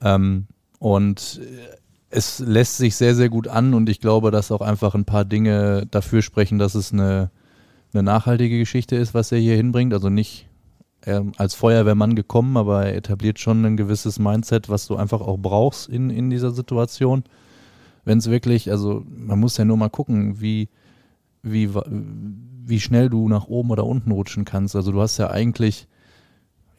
Ähm, und äh, es lässt sich sehr, sehr gut an und ich glaube, dass auch einfach ein paar Dinge dafür sprechen, dass es eine, eine nachhaltige Geschichte ist, was er hier hinbringt. Also nicht er als Feuerwehrmann gekommen, aber er etabliert schon ein gewisses Mindset, was du einfach auch brauchst in, in dieser Situation. Wenn es wirklich, also man muss ja nur mal gucken, wie, wie, wie schnell du nach oben oder unten rutschen kannst. Also du hast ja eigentlich,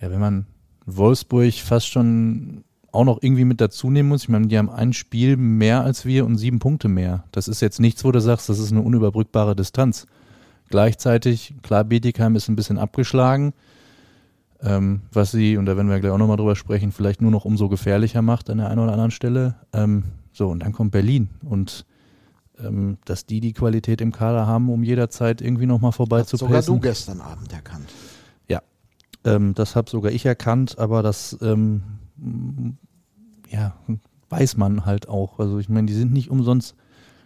ja, wenn man Wolfsburg fast schon auch noch irgendwie mit dazu nehmen muss. Ich meine, die haben ein Spiel mehr als wir und sieben Punkte mehr. Das ist jetzt nichts, wo du sagst, das ist eine unüberbrückbare Distanz. Gleichzeitig, klar, Bietigheim ist ein bisschen abgeschlagen, ähm, was sie, und da werden wir gleich auch nochmal drüber sprechen, vielleicht nur noch umso gefährlicher macht an der einen oder anderen Stelle. Ähm, so, und dann kommt Berlin und ähm, dass die die Qualität im Kader haben, um jederzeit irgendwie nochmal vorbei Hat zu sogar du gestern Abend erkannt. Ja, ähm, das habe sogar ich erkannt, aber das ähm, ja, weiß man halt auch. Also ich meine, die sind nicht umsonst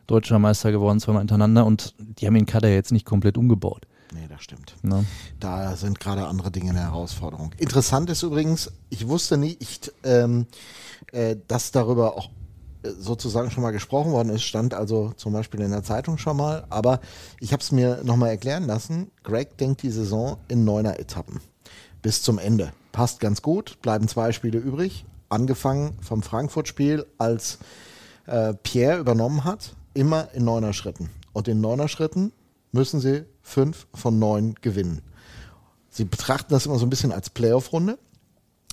deutscher Meister geworden, zweimal hintereinander und die haben den Kader jetzt nicht komplett umgebaut. Nee, das stimmt. Ne? Da sind gerade andere Dinge eine Herausforderung. Interessant ist übrigens, ich wusste nicht, ähm, äh, dass darüber auch äh, sozusagen schon mal gesprochen worden ist, stand also zum Beispiel in der Zeitung schon mal, aber ich habe es mir nochmal erklären lassen. Greg denkt die Saison in neuner Etappen bis zum Ende. Passt ganz gut, bleiben zwei Spiele übrig. Angefangen vom Frankfurt-Spiel, als äh, Pierre übernommen hat, immer in neuner Schritten. Und in neuner Schritten müssen sie fünf von neun gewinnen. Sie betrachten das immer so ein bisschen als Playoff-Runde.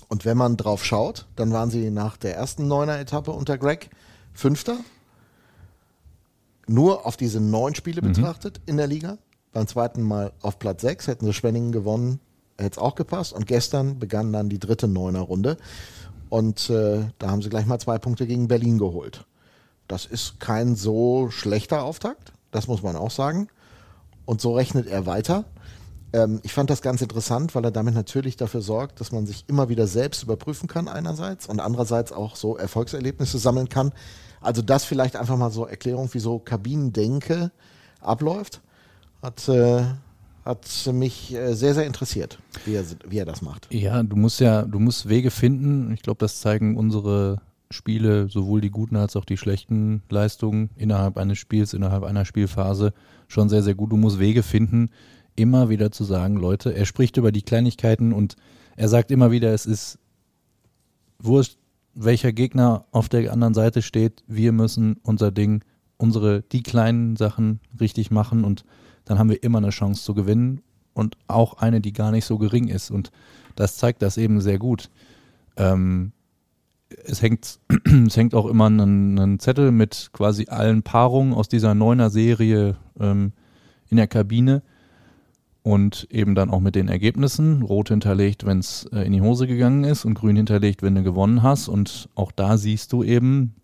Und wenn man drauf schaut, dann waren sie nach der ersten Neuner-Etappe unter Greg Fünfter. Nur auf diese neun Spiele betrachtet in der Liga. Beim zweiten Mal auf Platz sechs hätten sie Schwenningen gewonnen, hätte es auch gepasst. Und gestern begann dann die dritte Neuner-Runde. Und äh, da haben sie gleich mal zwei Punkte gegen Berlin geholt. Das ist kein so schlechter Auftakt, das muss man auch sagen. Und so rechnet er weiter. Ähm, ich fand das ganz interessant, weil er damit natürlich dafür sorgt, dass man sich immer wieder selbst überprüfen kann einerseits und andererseits auch so Erfolgserlebnisse sammeln kann. Also das vielleicht einfach mal so Erklärung, wie so Kabinendenke abläuft, hat, äh, hat mich äh, sehr, sehr interessiert, wie er, wie er das macht. Ja, du musst ja, du musst Wege finden. Ich glaube, das zeigen unsere Spiele, sowohl die guten als auch die schlechten Leistungen innerhalb eines Spiels, innerhalb einer Spielphase schon sehr, sehr gut. Du musst Wege finden, immer wieder zu sagen, Leute, er spricht über die Kleinigkeiten und er sagt immer wieder, es ist wurscht, welcher Gegner auf der anderen Seite steht. Wir müssen unser Ding, unsere, die kleinen Sachen richtig machen und dann haben wir immer eine Chance zu gewinnen und auch eine, die gar nicht so gering ist. Und das zeigt das eben sehr gut. Ähm, es hängt, es hängt auch immer ein, Zettel mit quasi allen Paarungen aus dieser neuner Serie ähm, in der Kabine und eben dann auch mit den Ergebnissen. Rot hinterlegt, wenn es äh, in die Hose gegangen ist und grün hinterlegt, wenn du gewonnen hast. Und auch da siehst du eben,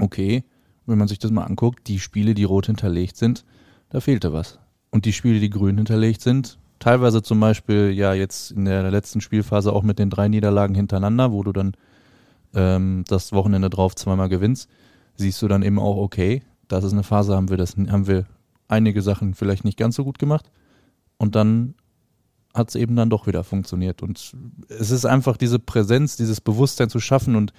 okay, wenn man sich das mal anguckt, die Spiele, die rot hinterlegt sind, da fehlte was. Und die Spiele, die grün hinterlegt sind, teilweise zum Beispiel ja jetzt in der letzten Spielphase auch mit den drei Niederlagen hintereinander, wo du dann ähm, das Wochenende drauf zweimal gewinnst, siehst du dann eben auch, okay, das ist eine Phase, haben wir das, haben wir einige Sachen vielleicht nicht ganz so gut gemacht. Und dann hat es eben dann doch wieder funktioniert. Und es ist einfach diese Präsenz, dieses Bewusstsein zu schaffen und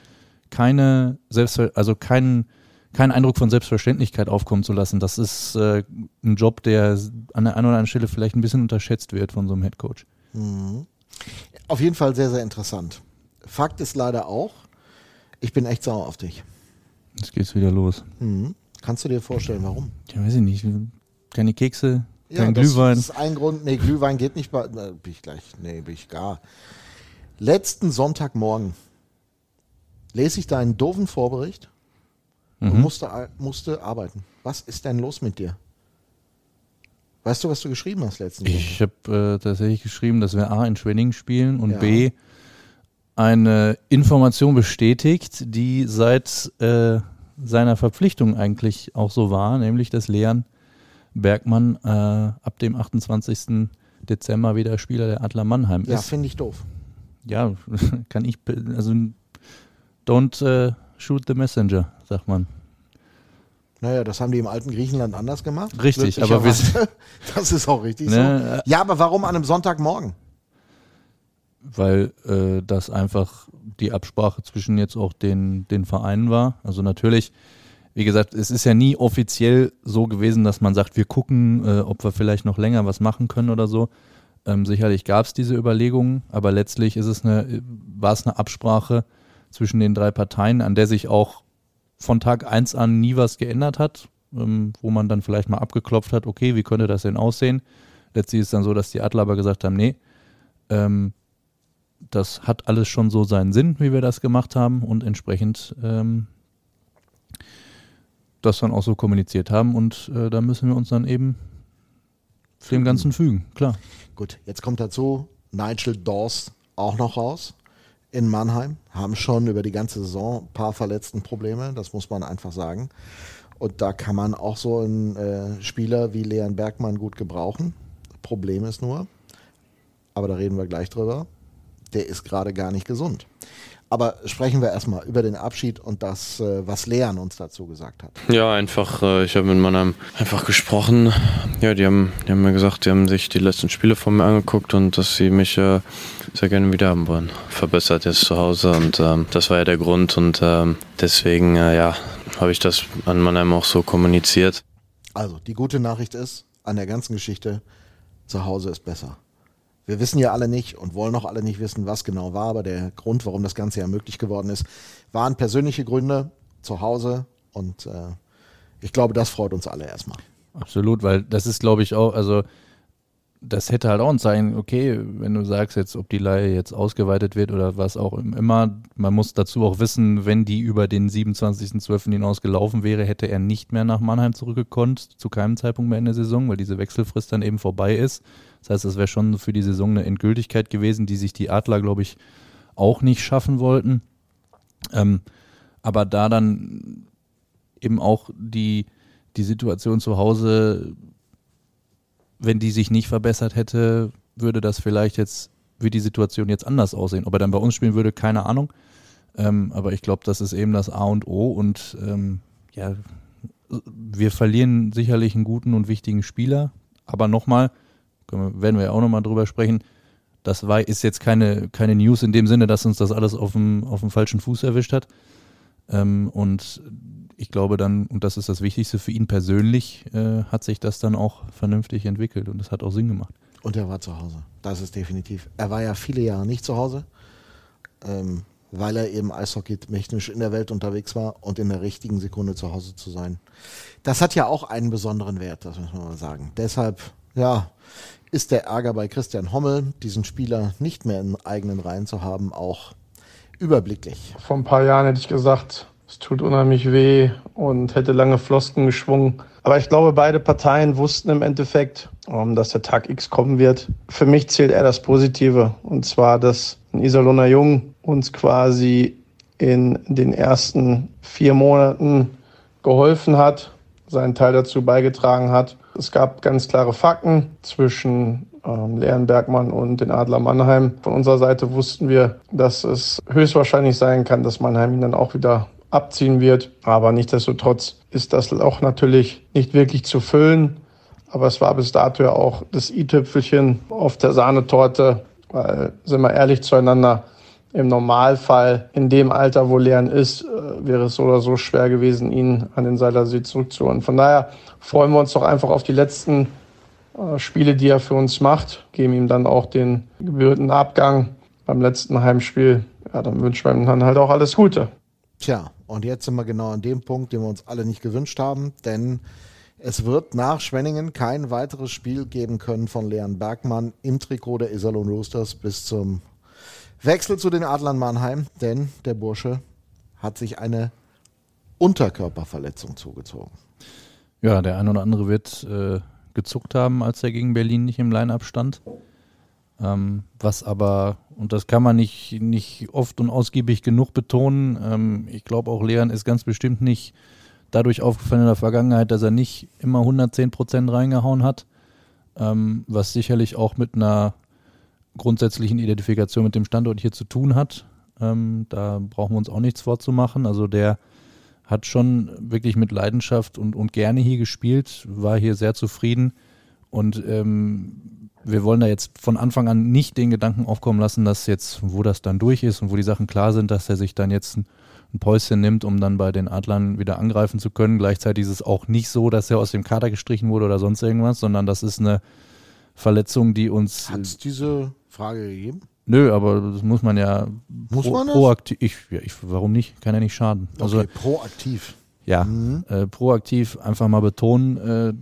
keine Selbstver also keinen keinen Eindruck von Selbstverständlichkeit aufkommen zu lassen. Das ist äh, ein Job, der an der einen oder anderen Stelle vielleicht ein bisschen unterschätzt wird von so einem Headcoach. Mhm. Auf jeden Fall sehr, sehr interessant. Fakt ist leider auch, ich bin echt sauer auf dich. Jetzt geht's wieder los. Mhm. Kannst du dir vorstellen, warum? Ja, weiß ich nicht. Keine Kekse, Ja, kein das Glühwein. ist ein Grund. Nee, Glühwein geht nicht. Bei, äh, bin ich gleich. Nee, bin ich gar. Letzten Sonntagmorgen lese ich deinen doofen Vorbericht und Mhm. musste, ar- musste arbeiten. Was ist denn los mit dir? Weißt du, was du geschrieben hast letzten? Ich habe äh, tatsächlich geschrieben, dass wir A in Schwenningen spielen und Ja. B eine Information bestätigt, die seit äh, seiner Verpflichtung eigentlich auch so war, nämlich dass Leon Bergmann äh, ab dem 28. Dezember wieder Spieler der Adler Mannheim Ja, ist. finde ich doof. Ja, kann ich, also don't äh, shoot the messenger, sagt man. Naja, das haben die im alten Griechenland anders gemacht. Richtig, aber wir-. Das ist auch richtig Ne, so. Ja, aber warum an einem Sonntagmorgen? Weil äh, das einfach die Absprache zwischen jetzt auch den, den Vereinen war. Also natürlich, wie gesagt, es ist ja nie offiziell so gewesen, dass man sagt, wir gucken, äh, ob wir vielleicht noch länger was machen können oder so. Ähm, sicherlich gab es diese Überlegungen, aber letztlich ist es eine, war es eine Absprache zwischen den drei Parteien, an der sich auch von Tag eins an nie was geändert hat, ähm, wo man dann vielleicht mal abgeklopft hat, okay, wie könnte das denn aussehen? Letztlich ist es dann so, dass die Adler aber gesagt haben, nee, ähm, das hat alles schon so seinen Sinn, wie wir das gemacht haben und entsprechend ähm, das dann auch so kommuniziert haben und äh, da müssen wir uns dann eben dem Ganzen fügen, klar. Gut, jetzt kommt dazu Nigel Dawes auch noch raus in Mannheim. Haben schon über die ganze Saison ein paar Verletztenprobleme, das muss man einfach sagen. Und da kann man auch so einen äh, Spieler wie Leon Bergmann gut gebrauchen. Problem ist nur, aber da reden wir gleich drüber, der ist gerade gar nicht gesund. Aber sprechen wir erstmal über den Abschied und das, äh, was Leon uns dazu gesagt hat. Ja, einfach, äh, ich habe mit Mannheim einfach gesprochen. Ja, die haben, die haben mir gesagt, die haben sich die letzten Spiele von mir angeguckt und dass sie mich äh, sehr gerne wieder haben wollen. Verbessert jetzt zu Hause und ähm, das war ja der Grund und ähm, deswegen, äh, ja, habe ich das an Mannheim auch so kommuniziert. Also, die gute Nachricht ist, an der ganzen Geschichte, zu Hause ist besser. Wir wissen ja alle nicht und wollen auch alle nicht wissen, was genau war, aber der Grund, warum das Ganze ja möglich geworden ist, waren persönliche Gründe zu Hause und äh, ich glaube, das freut uns alle erstmal. Absolut, weil das ist, glaube ich, auch, also das hätte halt auch ein Zeichen, okay, wenn du sagst jetzt, ob die Leihe jetzt ausgeweitet wird oder was auch immer, man muss dazu auch wissen, wenn die über den 27.12. hinaus gelaufen wäre, hätte er nicht mehr nach Mannheim zurückgekonnt, zu keinem Zeitpunkt mehr in der Saison, weil diese Wechselfrist dann eben vorbei ist. Das heißt, es wäre schon für die Saison eine Endgültigkeit gewesen, die sich die Adler, glaube ich, auch nicht schaffen wollten. Ähm, aber da dann eben auch die, die Situation zu Hause wenn die sich nicht verbessert hätte, würde das vielleicht jetzt, würde die Situation jetzt anders aussehen. Ob er dann bei uns spielen würde, keine Ahnung. Ähm, aber ich glaube, das ist eben das A und O und ähm, ja, wir verlieren sicherlich einen guten und wichtigen Spieler. Aber nochmal, werden wir ja auch nochmal drüber sprechen, das war, ist jetzt keine, keine News in dem Sinne, dass uns das alles auf dem, auf dem falschen Fuß erwischt hat. Ähm, und ich glaube dann, und das ist das Wichtigste für ihn persönlich, äh, hat sich das dann auch vernünftig entwickelt und es hat auch Sinn gemacht. Und er war zu Hause. Das ist definitiv. Er war ja viele Jahre nicht zu Hause, ähm, weil er eben eishockey-technisch in der Welt unterwegs war und in der richtigen Sekunde zu Hause zu sein. Das hat ja auch einen besonderen Wert, das muss man mal sagen. Deshalb, ja, ist der Ärger bei Christian Hommel, diesen Spieler nicht mehr in eigenen Reihen zu haben, auch überblicklich. Vor ein paar Jahren hätte ich gesagt, es tut unheimlich weh und hätte lange Flosken geschwungen. Aber ich glaube, beide Parteien wussten im Endeffekt, ähm, dass der Tag X kommen wird. Für mich zählt eher das Positive. Und zwar, dass ein Iserlohner Jung uns quasi in den ersten vier Monaten geholfen hat, seinen Teil dazu beigetragen hat. Es gab ganz klare Fakten zwischen ähm, Leon Bergmann und den Adler Mannheim. Von unserer Seite wussten wir, dass es höchstwahrscheinlich sein kann, dass Mannheim ihn dann auch wieder abziehen wird. Aber nichtsdestotrotz ist das Loch natürlich nicht wirklich zu füllen. Aber es war bis dato ja auch das i-Tüpfelchen auf der Sahnetorte, weil, sind wir ehrlich zueinander, im Normalfall in dem Alter, wo Leon ist, äh, wäre es so oder so schwer gewesen, ihn an den Seilersee zurückzuholen. Von daher freuen wir uns doch einfach auf die letzten äh, Spiele, die er für uns macht, geben ihm dann auch den gebührten Abgang beim letzten Heimspiel. Ja, dann wünschen wir ihm dann halt auch alles Gute. Tja, und jetzt sind wir genau an dem Punkt, den wir uns alle nicht gewünscht haben, denn es wird nach Schwenningen kein weiteres Spiel geben können von Leon Bergmann im Trikot der Iserlohn Roosters bis zum Wechsel zu den Adlern Mannheim, denn der Bursche hat sich eine Unterkörperverletzung zugezogen. Ja, der ein oder andere wird äh, gezuckt haben, als er gegen Berlin nicht im Line-Up stand. Ähm, was aber, und das kann man nicht, nicht oft und ausgiebig genug betonen, ähm, ich glaube auch Leon ist ganz bestimmt nicht dadurch aufgefallen in der Vergangenheit, dass er nicht immer 110 Prozent reingehauen hat, ähm, was sicherlich auch mit einer grundsätzlichen Identifikation mit dem Standort hier zu tun hat. Ähm, da brauchen wir uns auch nichts vorzumachen. Also der hat schon wirklich mit Leidenschaft und, und gerne hier gespielt, war hier sehr zufrieden und ähm, wir wollen da jetzt von Anfang an nicht den Gedanken aufkommen lassen, dass jetzt, wo das dann durch ist und wo die Sachen klar sind, dass er sich dann jetzt ein, ein Päuschen nimmt, um dann bei den Adlern wieder angreifen zu können. Gleichzeitig ist es auch nicht so, dass er aus dem Kader gestrichen wurde oder sonst irgendwas, sondern das ist eine Verletzung, die uns. Hat es diese Frage gegeben? Nö, aber das muss man ja muss man das? proaktiv. Ich, ja, ich, warum nicht? Kann ja nicht schaden. Also okay, proaktiv. Ja, mhm. äh, proaktiv einfach mal betonen, äh,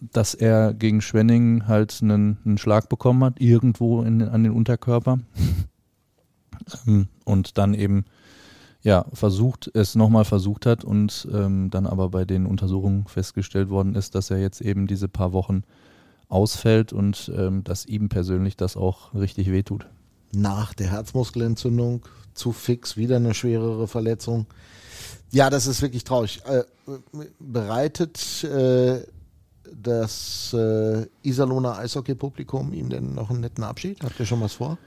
dass er gegen Schwenning halt einen, einen Schlag bekommen hat, irgendwo in, an den Unterkörper. ähm, und dann eben ja versucht, es nochmal versucht hat und ähm, dann aber bei den Untersuchungen festgestellt worden ist, dass er jetzt eben diese paar Wochen ausfällt und ähm, dass ihm persönlich das auch richtig wehtut. Nach der Herzmuskelentzündung zu fix wieder eine schwerere Verletzung. Ja, das ist wirklich traurig. Äh, bereitet äh, das äh, Iserlohner Eishockey-Publikum ihm denn noch einen netten Abschied? Habt ihr schon was vor?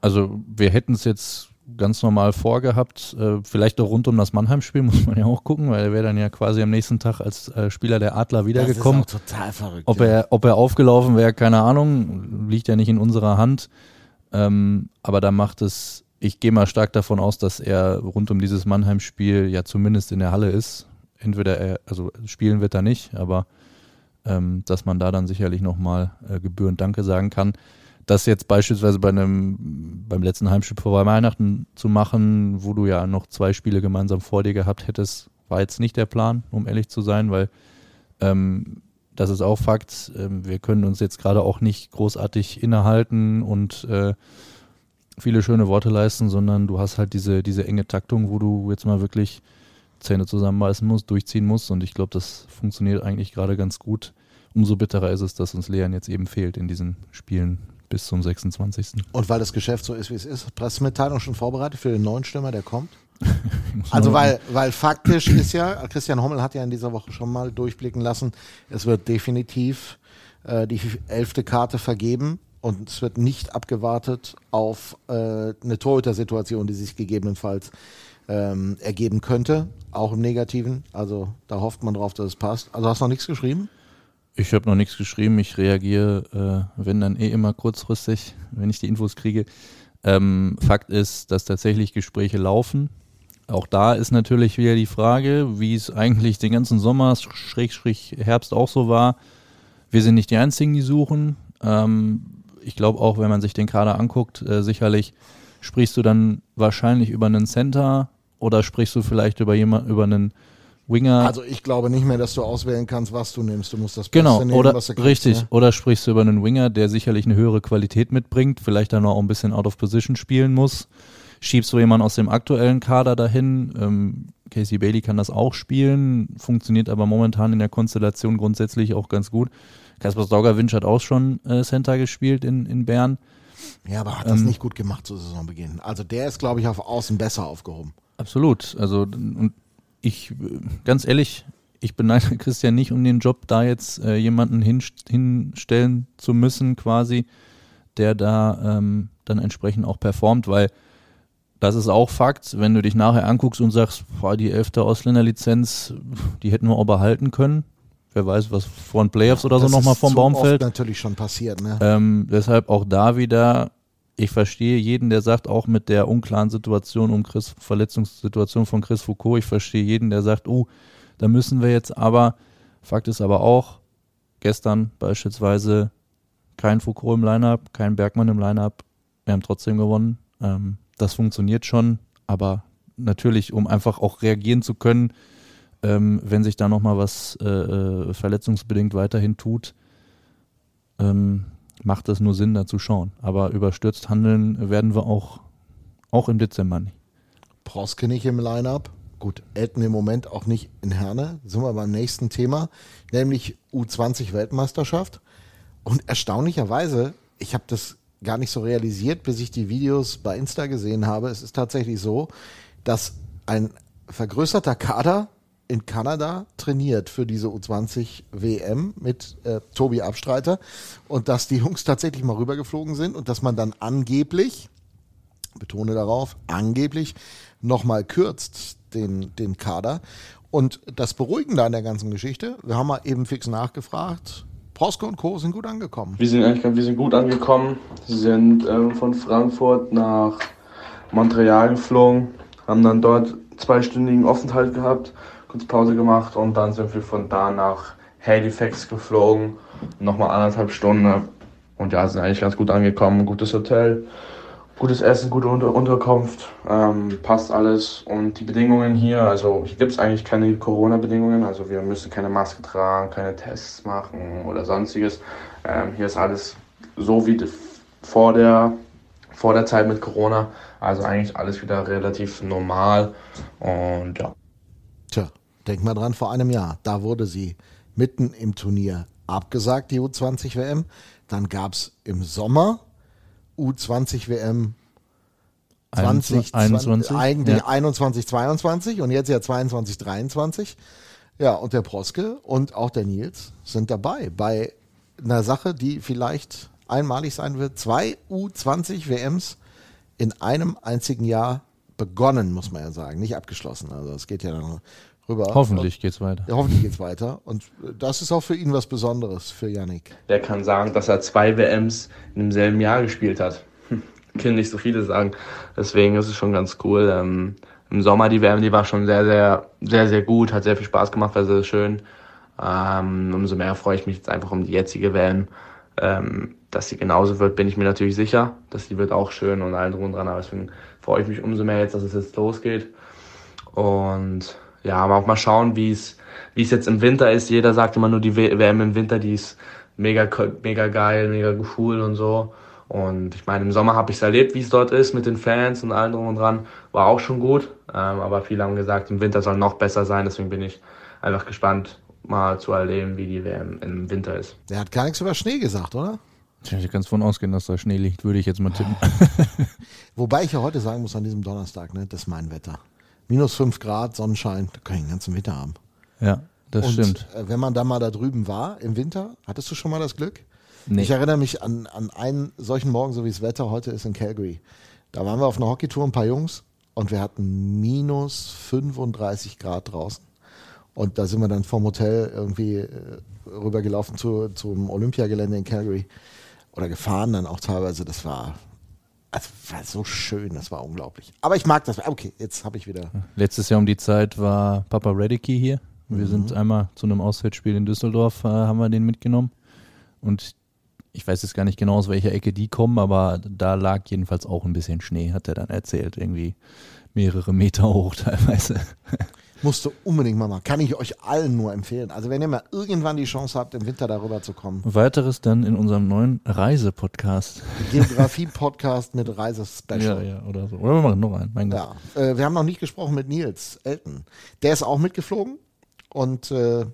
Also wir hätten es jetzt ganz normal vorgehabt. Äh, vielleicht auch rund um das Mannheim-Spiel muss man ja auch gucken, weil er wäre dann ja quasi am nächsten Tag als äh, Spieler der Adler wiedergekommen. Das ist auch total verrückt. Ob, er, ob er aufgelaufen wäre, keine Ahnung, liegt ja nicht in unserer Hand. Ähm, aber da macht es, ich gehe mal stark davon aus, dass er rund um dieses Mannheim-Spiel ja zumindest in der Halle ist. Entweder er, also spielen wird er nicht, aber ähm, dass man da dann sicherlich nochmal äh, gebührend Danke sagen kann das jetzt beispielsweise bei einem, beim letzten Heimspiel vor Weihnachten zu machen, wo du ja noch zwei Spiele gemeinsam vor dir gehabt hättest, war jetzt nicht der Plan, um ehrlich zu sein, weil ähm, das ist auch Fakt. Ähm, wir können uns jetzt gerade auch nicht großartig innehalten und äh, viele schöne Worte leisten, sondern du hast halt diese, diese enge Taktung, wo du jetzt mal wirklich Zähne zusammenbeißen musst, durchziehen musst und ich glaube, das funktioniert eigentlich gerade ganz gut. Umso bitterer ist es, dass uns Leon jetzt eben fehlt in diesen Spielen bis zum 26. Und weil das Geschäft so ist, wie es ist, Pressemitteilung schon vorbereitet für den neuen Stürmer, der kommt? also weil, weil faktisch ist ja, Christian Hommel hat ja in dieser Woche schon mal durchblicken lassen, es wird definitiv äh, die elfte Karte vergeben und es wird nicht abgewartet auf äh, eine Torhüter-Situation, die sich gegebenenfalls ähm, ergeben könnte, auch im Negativen. Also da hofft man drauf, dass es passt. Also hast du noch nichts geschrieben? Ich habe noch nichts geschrieben. Ich reagiere, äh, wenn dann eh immer kurzfristig, wenn ich die Infos kriege. Ähm, Fakt ist, dass tatsächlich Gespräche laufen. Auch da ist natürlich wieder die Frage, wie es eigentlich den ganzen Sommer, Schrägstrich Herbst auch so war. Wir sind nicht die Einzigen, die suchen. Ähm, ich glaube auch, wenn man sich den Kader anguckt, äh, sicherlich sprichst du dann wahrscheinlich über einen Center oder sprichst du vielleicht über jemand, über einen Winger. Also ich glaube nicht mehr, dass du auswählen kannst, was du nimmst. Du musst das Beste genau, nehmen, oder, was du kriegst, Richtig, ne? oder sprichst du über einen Winger, der sicherlich eine höhere Qualität mitbringt, vielleicht dann auch ein bisschen out of position spielen muss. Schiebst du jemanden aus dem aktuellen Kader dahin? Ähm, Casey Bailey kann das auch spielen, funktioniert aber momentan in der Konstellation grundsätzlich auch ganz gut. Kaspar Staugerwinsch hat auch schon äh, Center gespielt in, in Bern. Ja, aber hat das ähm, nicht gut gemacht zu Saisonbeginn. Also der ist, glaube ich, auf Außen besser aufgehoben. Absolut. Also und ich, ganz ehrlich, ich beneide Christian nicht um den Job, da jetzt äh, jemanden hin, hinstellen zu müssen, quasi, der da ähm, dann entsprechend auch performt, weil das ist auch Fakt, wenn du dich nachher anguckst und sagst, boah, die elfte Ausländerlizenz, die hätten wir auch behalten können. wer weiß, was vor den Playoffs oder so Das nochmal ist vom Baum fällt. natürlich schon passiert, ne? Ähm, deshalb auch da wieder, ich verstehe jeden, der sagt, auch mit der unklaren Situation um Chris, Verletzungssituation von Chris Foucault, ich verstehe jeden, der sagt, oh, da müssen wir jetzt aber, Fakt ist aber auch, gestern beispielsweise kein Foucault im Lineup, kein Bergmann im Lineup, wir haben trotzdem gewonnen. Ähm, das funktioniert schon, aber natürlich, um einfach auch reagieren zu können, ähm, wenn sich da nochmal was äh, äh, verletzungsbedingt weiterhin tut, ähm, macht es nur Sinn, da zu schauen. Aber überstürzt handeln werden wir auch, auch im Dezember nicht. Proske nicht im Line-Up. Gut, Elton im Moment auch nicht in Herne. Sind wir beim nächsten Thema, nämlich U20 Weltmeisterschaft. Und erstaunlicherweise, ich habe das gar nicht so realisiert, bis ich die Videos bei Insta gesehen habe. Es ist tatsächlich so, dass ein vergrößerter Kader in Kanada trainiert für diese U20 WM mit äh, Tobi Abstreiter und dass die Jungs tatsächlich mal rübergeflogen sind und dass man dann angeblich betone darauf, angeblich nochmal kürzt den, den Kader. Und das Beruhigende an der ganzen Geschichte, wir haben mal eben fix nachgefragt, Proske und Co. sind gut angekommen. Wir sind eigentlich wir sind gut angekommen. Sind ähm, von Frankfurt nach Montreal geflogen, haben dann dort zweistündigen Aufenthalt gehabt, kurz Pause gemacht und dann sind wir von da nach Halifax geflogen, nochmal anderthalb Stunden. Und ja, sind eigentlich ganz gut angekommen. Gutes Hotel, gutes Essen, gute Unter Unterkunft, ähm, passt alles. Und die Bedingungen hier, also hier gibt es eigentlich keine Corona-Bedingungen, also wir müssen keine Maske tragen, keine Tests machen oder sonstiges. Ähm, hier ist alles so wie vor der, vor der Zeit mit Corona, also eigentlich alles wieder relativ normal. Und ja. Denk mal dran, vor einem Jahr, da wurde sie mitten im Turnier abgesagt, die U20 WM. Dann gab es im Sommer U20 WM 20, 21, eigentlich ja. 21, 22 und jetzt ja 22, 23. Ja, und der Proske und auch der Nils sind dabei bei einer Sache, die vielleicht einmalig sein wird. Zwei U20 WMs in einem einzigen Jahr begonnen, muss man ja sagen, nicht abgeschlossen. Also es geht ja dann rüber. Hoffentlich geht's weiter. Ja, hoffentlich geht's weiter. Und äh, das ist auch für ihn was Besonderes, für Yannick. Der kann sagen, dass er zwei WMs in demselben Jahr gespielt hat. Hm, Können nicht so viele sagen. Deswegen ist es schon ganz cool. Ähm, Im Sommer die WM, die war schon sehr, sehr, sehr, sehr gut, hat sehr viel Spaß gemacht, war sehr schön. Ähm, umso mehr freue ich mich jetzt einfach um die jetzige WM. Ähm, dass sie genauso wird, bin ich mir natürlich sicher. Dass die wird auch schön und allen drum und dran. Aber deswegen freue ich mich umso mehr jetzt, dass es jetzt losgeht. Und ja, aber auch mal schauen, wie es wie es jetzt im Winter ist. Jeder sagt immer nur, die WM im Winter, die ist mega, mega geil, mega cool und so. Und ich meine, im Sommer habe ich es erlebt, wie es dort ist mit den Fans und allem drum und dran. War auch schon gut. Ähm, aber viele haben gesagt, im Winter soll noch besser sein. Deswegen bin ich einfach gespannt, mal zu erleben, wie die WM im Winter ist. Der hat gar nichts über Schnee gesagt, oder? Ich kann davon ausgehen, dass da Schnee liegt, würde ich jetzt mal tippen. Wobei ich ja heute sagen muss, an diesem Donnerstag, ne, das ist mein Wetter. Minus 5 Grad, Sonnenschein, da kann ich den ganzen Winter haben. Ja, das Und stimmt. äh, wenn man da mal da drüben war im Winter, hattest du schon mal das Glück? Nee. Ich erinnere mich an, an einen solchen Morgen, so wie das Wetter heute ist in Calgary. Da waren wir auf einer Hockeytour, ein paar Jungs, und wir hatten minus 35 Grad draußen. Und da sind wir dann vom Hotel irgendwie äh, rübergelaufen zu, zum Olympiagelände in Calgary. Oder gefahren dann auch teilweise. Das war, also war so schön, das war unglaublich. Aber ich mag das. Okay, jetzt habe ich wieder. Letztes Jahr um die Zeit war Papa Redicke hier. Wir sind einmal zu einem Auswärtsspiel in Düsseldorf, äh, haben wir den mitgenommen. Und ich weiß jetzt gar nicht genau, aus welcher Ecke die kommen, aber da lag jedenfalls auch ein bisschen Schnee, hat er dann erzählt. Irgendwie mehrere Meter hoch teilweise. Musste unbedingt mal machen. Kann ich euch allen nur empfehlen. Also wenn ihr mal irgendwann die Chance habt, im Winter darüber zu kommen. Weiteres dann in unserem neuen Reisepodcast. Geografie-Podcast mit Ja, Reisespecial. ja, oder so. Oder wir machen noch einen. Mein Gott. Ja, äh, wir haben noch nicht gesprochen mit Nils Elton. Der ist auch mitgeflogen und äh,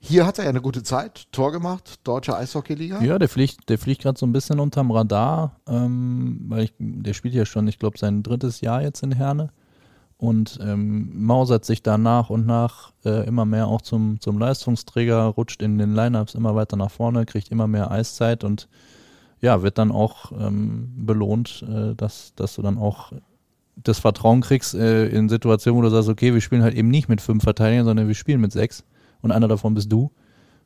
hier hat er ja eine gute Zeit, Tor gemacht, deutsche Eishockeyliga. Ja, der fliegt, der fliegt gerade so ein bisschen unterm Radar, ähm, weil ich, der spielt ja schon, ich glaube, sein drittes Jahr jetzt in Herne und ähm, mausert sich da nach und nach äh, immer mehr auch zum, zum Leistungsträger, rutscht in den Lineups immer weiter nach vorne, kriegt immer mehr Eiszeit und ja, wird dann auch ähm, belohnt, äh, dass, dass du dann auch das Vertrauen kriegst äh, in Situationen, wo du sagst, okay, wir spielen halt eben nicht mit fünf Verteidigern, sondern wir spielen mit sechs und einer davon bist du.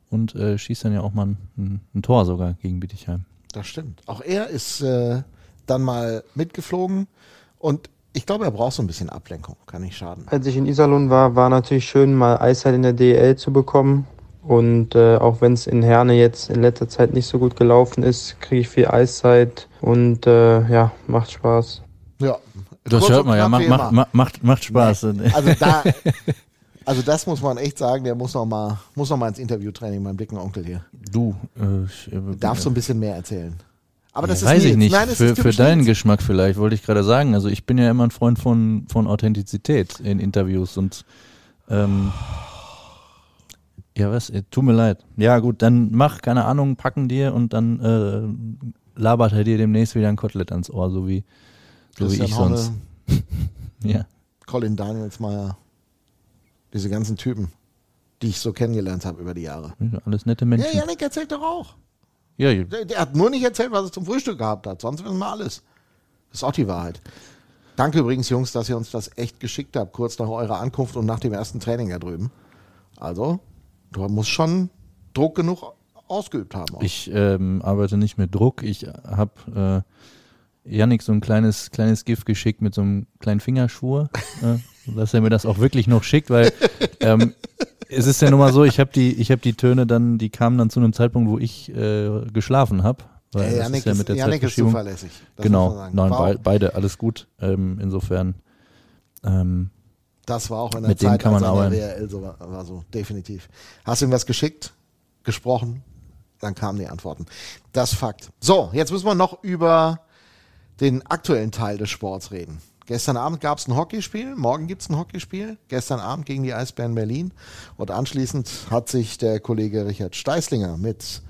und äh, schießt dann ja auch mal ein, ein, Tor sogar gegen Bietigheim. Das stimmt. Auch er ist äh, dann mal mitgeflogen und ich glaube, er braucht so ein bisschen Ablenkung, kann nicht schaden. Als ich in Iserlohn war, war natürlich schön, mal Eiszeit in der DL zu bekommen. Und äh, auch wenn es in Herne jetzt in letzter Zeit nicht so gut gelaufen ist, kriege ich viel Eiszeit und äh, ja, macht Spaß. Ja, das hört man ja, macht, macht, macht, macht Spaß. Also da, also das muss man echt sagen, der muss noch mal, muss noch mal ins Interviewtraining, mein dicken Onkel hier. Du, äh, ich, äh, darf so ein bisschen mehr erzählen. Aber das ja, ist weiß ich nicht. Nein, für, für deinen. Geschmack vielleicht, wollte ich gerade sagen. Also ich bin ja immer ein Freund von, von Authentizität in Interviews und ähm, ja, was? Tut mir leid. Ja, gut, dann mach, keine Ahnung, packen dir und dann äh, labert er dir demnächst wieder ein Kotelett ans Ohr, so wie, so wie ich sonst. ja. Colin Danielsmeier, diese ganzen Typen, die ich so kennengelernt habe über die Jahre. Ja, alles nette Menschen. Ja, Janik erzählt doch auch. Ja, der, der, hat nur nicht erzählt, was er zum Frühstück gehabt hat. Sonst wissen wir alles. Das ist auch die Wahrheit. Danke übrigens, Jungs, dass ihr uns das echt geschickt habt, kurz nach eurer Ankunft und nach dem ersten Training da drüben. Also, du musst schon Druck genug ausgeübt haben. Auch. Ich ähm, arbeite nicht mit Druck. Ich habe äh, Yannick so ein kleines, kleines Gift geschickt mit so einem kleinen Fingerschwur, äh, dass er mir das auch wirklich noch schickt, weil ähm, es ist ja nun mal so, ich habe die, hab die Töne dann, die kamen dann zu einem Zeitpunkt, wo ich äh, geschlafen habe. Weil ja, Janik, ist ja mit der Janik ist zuverlässig. Genau, nein, be beide, alles gut. Ähm, insofern. Ähm, das war auch in der mit Zeit, kann man als WRL so war, war, so, definitiv. Hast du ihm was geschickt, gesprochen, dann kamen die Antworten. Das Fakt. So, jetzt müssen wir noch über den aktuellen Teil des Sports reden. Gestern Abend gab es ein Hockeyspiel, morgen gibt es ein Hockeyspiel. Gestern Abend gegen die Eisbären Berlin. Und anschließend hat sich der Kollege Richard Steißlinger mit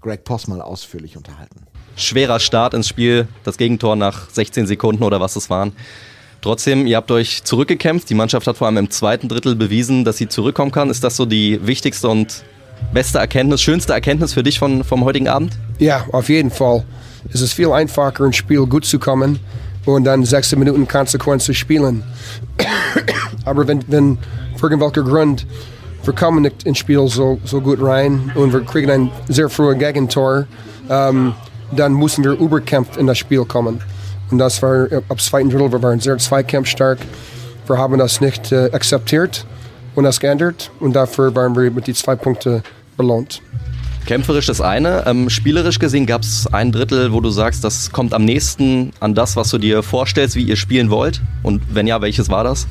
Greg Possmal ausführlich unterhalten. Schwerer Start ins Spiel, das Gegentor nach 16 Sekunden oder was es waren. Trotzdem, ihr habt euch zurückgekämpft. Die Mannschaft hat vor allem im zweiten Drittel bewiesen, dass sie zurückkommen kann. Ist das so die wichtigste und beste Erkenntnis, schönste Erkenntnis für dich von, vom heutigen Abend? Ja, auf jeden Fall. Es ist viel einfacher, ins Spiel gut zu kommen und dann 16 Minuten zu spielen. Aber wenn, wenn für irgendwelchen Grund wir kommen nicht ins Spiel so, so gut rein und wir kriegen ein sehr frühes Gegentor, ähm, dann müssen wir überkämpft in das Spiel kommen. Und das war ab zweiten Drittel, wir waren sehr zweikampfstark. Wir haben das nicht äh, akzeptiert und das geändert und dafür waren wir mit den zwei Punkten belohnt. Kämpferisch das eine. Ähm, spielerisch gesehen gab es ein Drittel, wo du sagst, das kommt am nächsten an das, was du dir vorstellst, wie ihr spielen wollt. Und wenn ja, welches war das?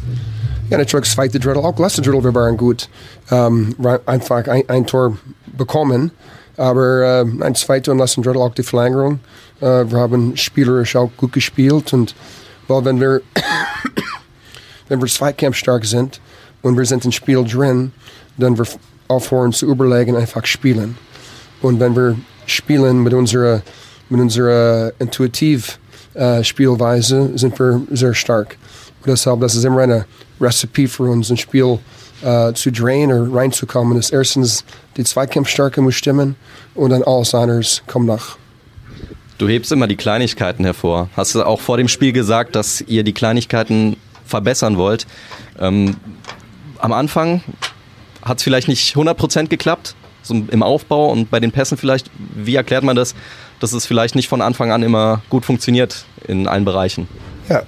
Ja, natürlich zweite Drittel. Auch letzte Drittel, wir waren gut. Ähm, einfach ein, ein, Tor bekommen. Aber äh, ein zweites und letzten Drittel auch die Verlängerung. Äh, wir haben spielerisch auch gut gespielt. Und weil wenn wir, wenn wir zweikampfstark sind und wir sind im Spiel drin, dann wir aufhören zu überlegen, einfach spielen. Und wenn wir spielen mit unserer, mit unserer intuitiv äh, Spielweise, sind wir sehr stark. Und deshalb, das ist immer eine Rezept für uns, ein Spiel äh, zu drehen oder reinzukommen. Das erstens die Zweikampfstärke muss stimmen und dann alles andere kommt nach. Du hebst immer die Kleinigkeiten hervor. Hast du auch vor dem Spiel gesagt, dass ihr die Kleinigkeiten verbessern wollt. Ähm, am Anfang hat es vielleicht nicht 100% geklappt, so im Aufbau und bei den Pässen vielleicht. Wie erklärt man das, dass es vielleicht nicht von Anfang an immer gut funktioniert in allen Bereichen? Ja,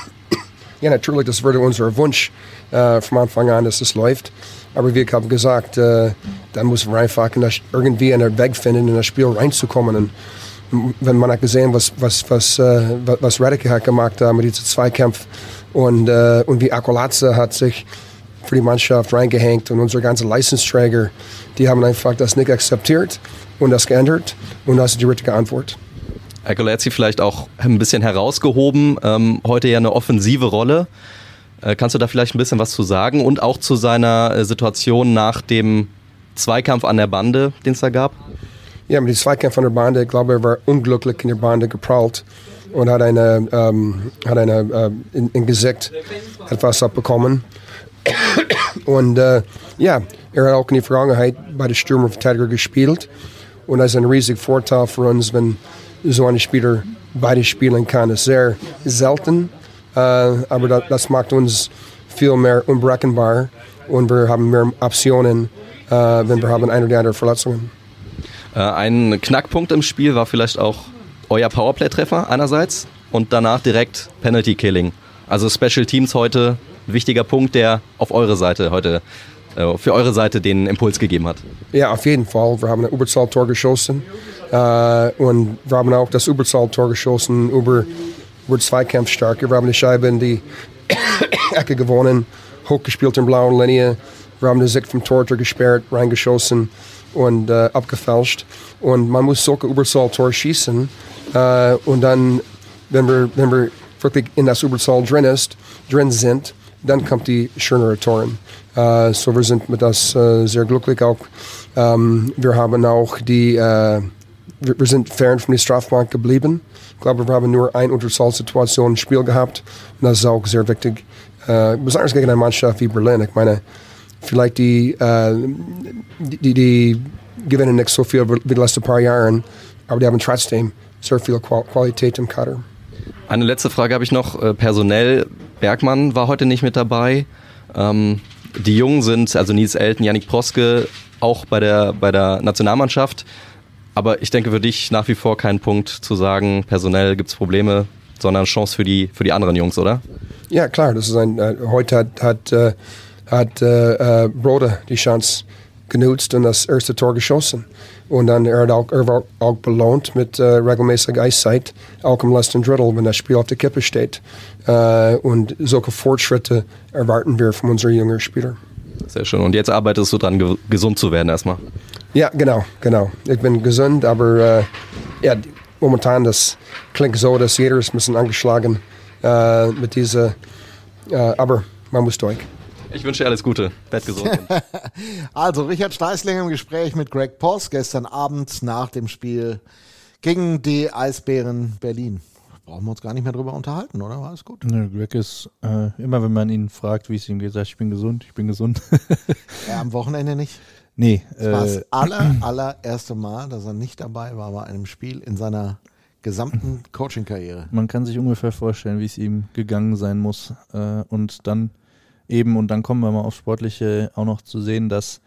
ja natürlich, das würde unser Wunsch äh, vom Anfang an, dass es läuft. Aber wie ich habe gesagt, äh, dann muss man einfach irgendwie einen Weg finden, in das Spiel reinzukommen. Und wenn man hat gesehen, was, was, was, äh, was Redeke hat gemacht hat mit diesem Zweikampf und, äh, und wie Akolaze hat sich für die Mannschaft reingehängt und unsere ganzen Leistungsträger, die haben einfach das nicht akzeptiert und das geändert und das ist die richtige Antwort. Akolazzi vielleicht auch ein bisschen herausgehoben, ähm, heute ja eine offensive Rolle. Äh, kannst du da vielleicht ein bisschen was zu sagen und auch zu seiner äh, Situation nach dem Zweikampf an der Bande, den es da gab? Ja, mit dem Zweikampf an der Bande, ich glaube, er war unglücklich in der Bande geprallt und hat eine, ähm, hat eine äh, in, in Gesicht etwas abbekommen. Und äh, ja, er hat auch in der Vergangenheit bei der Stürmerverteidiger gespielt. Und das ist ein riesiger Vorteil für uns, wenn so ein Spieler beide spielen kann. Das ist sehr selten, äh, aber das, das, macht uns viel mehr unberechenbar und wir haben mehr Optionen äh, wenn wir haben ein oder andere Verletzungen. Äh, ein Knackpunkt im Spiel war vielleicht auch euer Powerplay-Treffer einerseits und danach direkt Penalty Killing. Also Special Teams heute ein wichtiger Punkt, der auf eure Seite heute äh, für eure Seite den Impuls gegeben hat. Ja, auf jeden Fall. Wir haben ein Überzahltor geschossen äh, und wir haben auch das Überzahltor geschossen über, über Zweikampfstärke. Wir haben die Scheibe in die Ecke gewonnen, hochgespielt in blauen Linie. Wir haben den Sieg vom Tor gesperrt, reingeschossen und äh, abgefälscht. Und man muss solche Überzahltor schießen äh, und dann, wenn wir, wenn wir wirklich in das Überzahl drin, ist, drin sind, dann kommt die schönere Toren. Äh, so wir sind mit das äh, sehr glücklich auch. Ähm, wir haben auch die, äh, wir, wir, sind fern von der Strafbank geblieben. Ich glaube, wir haben nur eine Unterzahlsituation im Spiel gehabt und das ist auch sehr wichtig. Äh, besonders gegen eine Mannschaft wie Berlin. Ich meine, vielleicht die, äh, die, die, gewinnen nicht so viel wie die letzten paar Jahre, aber die haben trotzdem sehr viel Qualität im Kader. Eine letzte Frage habe ich noch. Äh, personell, Bergmann war heute nicht mit dabei. Ähm, die Jungen sind, also Nils Elton, Yannick Proske, auch bei der, bei der Nationalmannschaft. Aber ich denke für dich nach wie vor kein Punkt zu sagen, personell gibt es Probleme, sondern Chance für die, für die anderen Jungs, oder? Ja, klar. Das ist ein, äh, heute hat, hat, äh, hat äh, äh Brode die Chance genutzt und das erste Tor geschossen. Und dann er hat auch, er war auch belohnt mit äh, regelmäßiger Eiszeit, auch im letzten Drittel, wenn das Spiel auf der Kippe steht. Äh, und solche Fortschritte erwarten wir von unseren jungen Spielern. Sehr schön. Und jetzt arbeitest du dran, ge gesund zu werden erstmal. Ja, genau, genau. Ich bin gesund, aber äh, ja, momentan das klingt so, dass jeder ist ein bisschen angeschlagen äh, mit dieser, äh, aber man muss durch. Ich wünsche dir alles Gute. Werd gesund. also, Richard Steißling im Gespräch mit Greg Post gestern Abend nach dem Spiel gegen die Eisbären Berlin. Brauchen wir uns gar nicht mehr drüber unterhalten, oder? War alles gut? Nö, Greg ist äh, immer, wenn man ihn fragt, wie es ihm geht, sagt, ich bin gesund, ich bin gesund. ja, am Wochenende nicht. Nee. Das war das äh, aller, allererste Mal, dass er nicht dabei war bei einem Spiel in seiner gesamten Coaching-Karriere. Man kann sich ungefähr vorstellen, wie es ihm gegangen sein muss. Äh, und dann eben, und dann kommen wir mal aufs Sportliche auch noch zu sehen, dass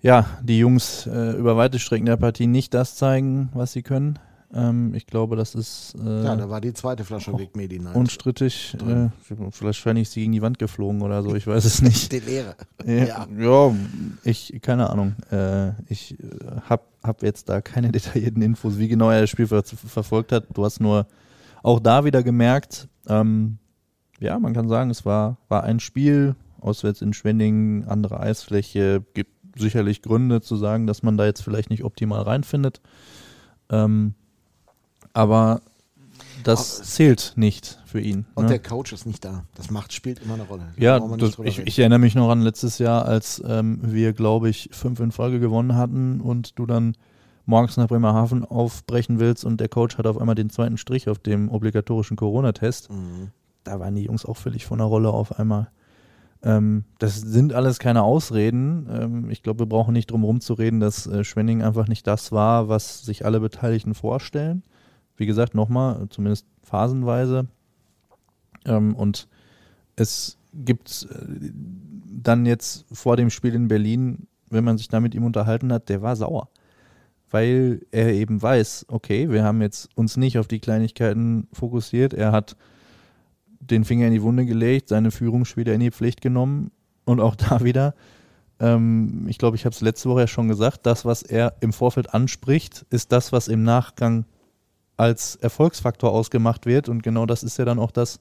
ja, die Jungs äh, über weite Strecken der Partie nicht das zeigen, was sie können. Ähm, ich glaube, das ist. Äh, ja, da war die zweite Flasche Weg Medi Night. Unstrittig. Äh, vielleicht scheine ich sie gegen die Wand geflogen oder so, ich weiß es nicht. die Leere. Ja, ja, ich, keine Ahnung. Äh, ich äh, habe hab jetzt da keine detaillierten Infos, wie genau er das Spiel ver verfolgt hat. Du hast nur auch da wieder gemerkt, ähm, ja, man kann sagen, es war, war ein Spiel, auswärts in Schwenningen, andere Eisfläche, gibt sicherlich Gründe zu sagen, dass man da jetzt vielleicht nicht optimal reinfindet. Ähm, aber das oh, zählt nicht für ihn. Und ne? der Coach ist nicht da. Das macht, spielt immer eine Rolle. Ja, das, ich, ich, erinnere mich noch an letztes Jahr, als ähm, wir, glaube ich, fünf in Folge gewonnen hatten und du dann morgens nach Bremerhaven aufbrechen willst und der Coach hat auf einmal den zweiten Strich auf dem obligatorischen Corona-Test. Mhm da waren die Jungs auch völlig von der Rolle auf einmal. Ähm, das sind alles keine Ausreden. Ähm, ich glaube, wir brauchen nicht drum herum zu reden, dass äh, Schwenning einfach nicht das war, was sich alle Beteiligten vorstellen. Wie gesagt, nochmal, zumindest phasenweise. Ähm, und es gibt äh, dann jetzt vor dem Spiel in Berlin, wenn man sich da mit ihm unterhalten hat, der war sauer. Weil er eben weiß, okay, wir haben jetzt uns nicht auf die Kleinigkeiten fokussiert. Er hat den Finger in die Wunde gelegt, seine Führungsspieler in die Pflicht genommen und auch da wieder, ähm, ich glaube, ich habe es letzte Woche ja schon gesagt, das, was er im Vorfeld anspricht, ist das, was im Nachgang als Erfolgsfaktor ausgemacht wird und genau das ist ja dann auch das,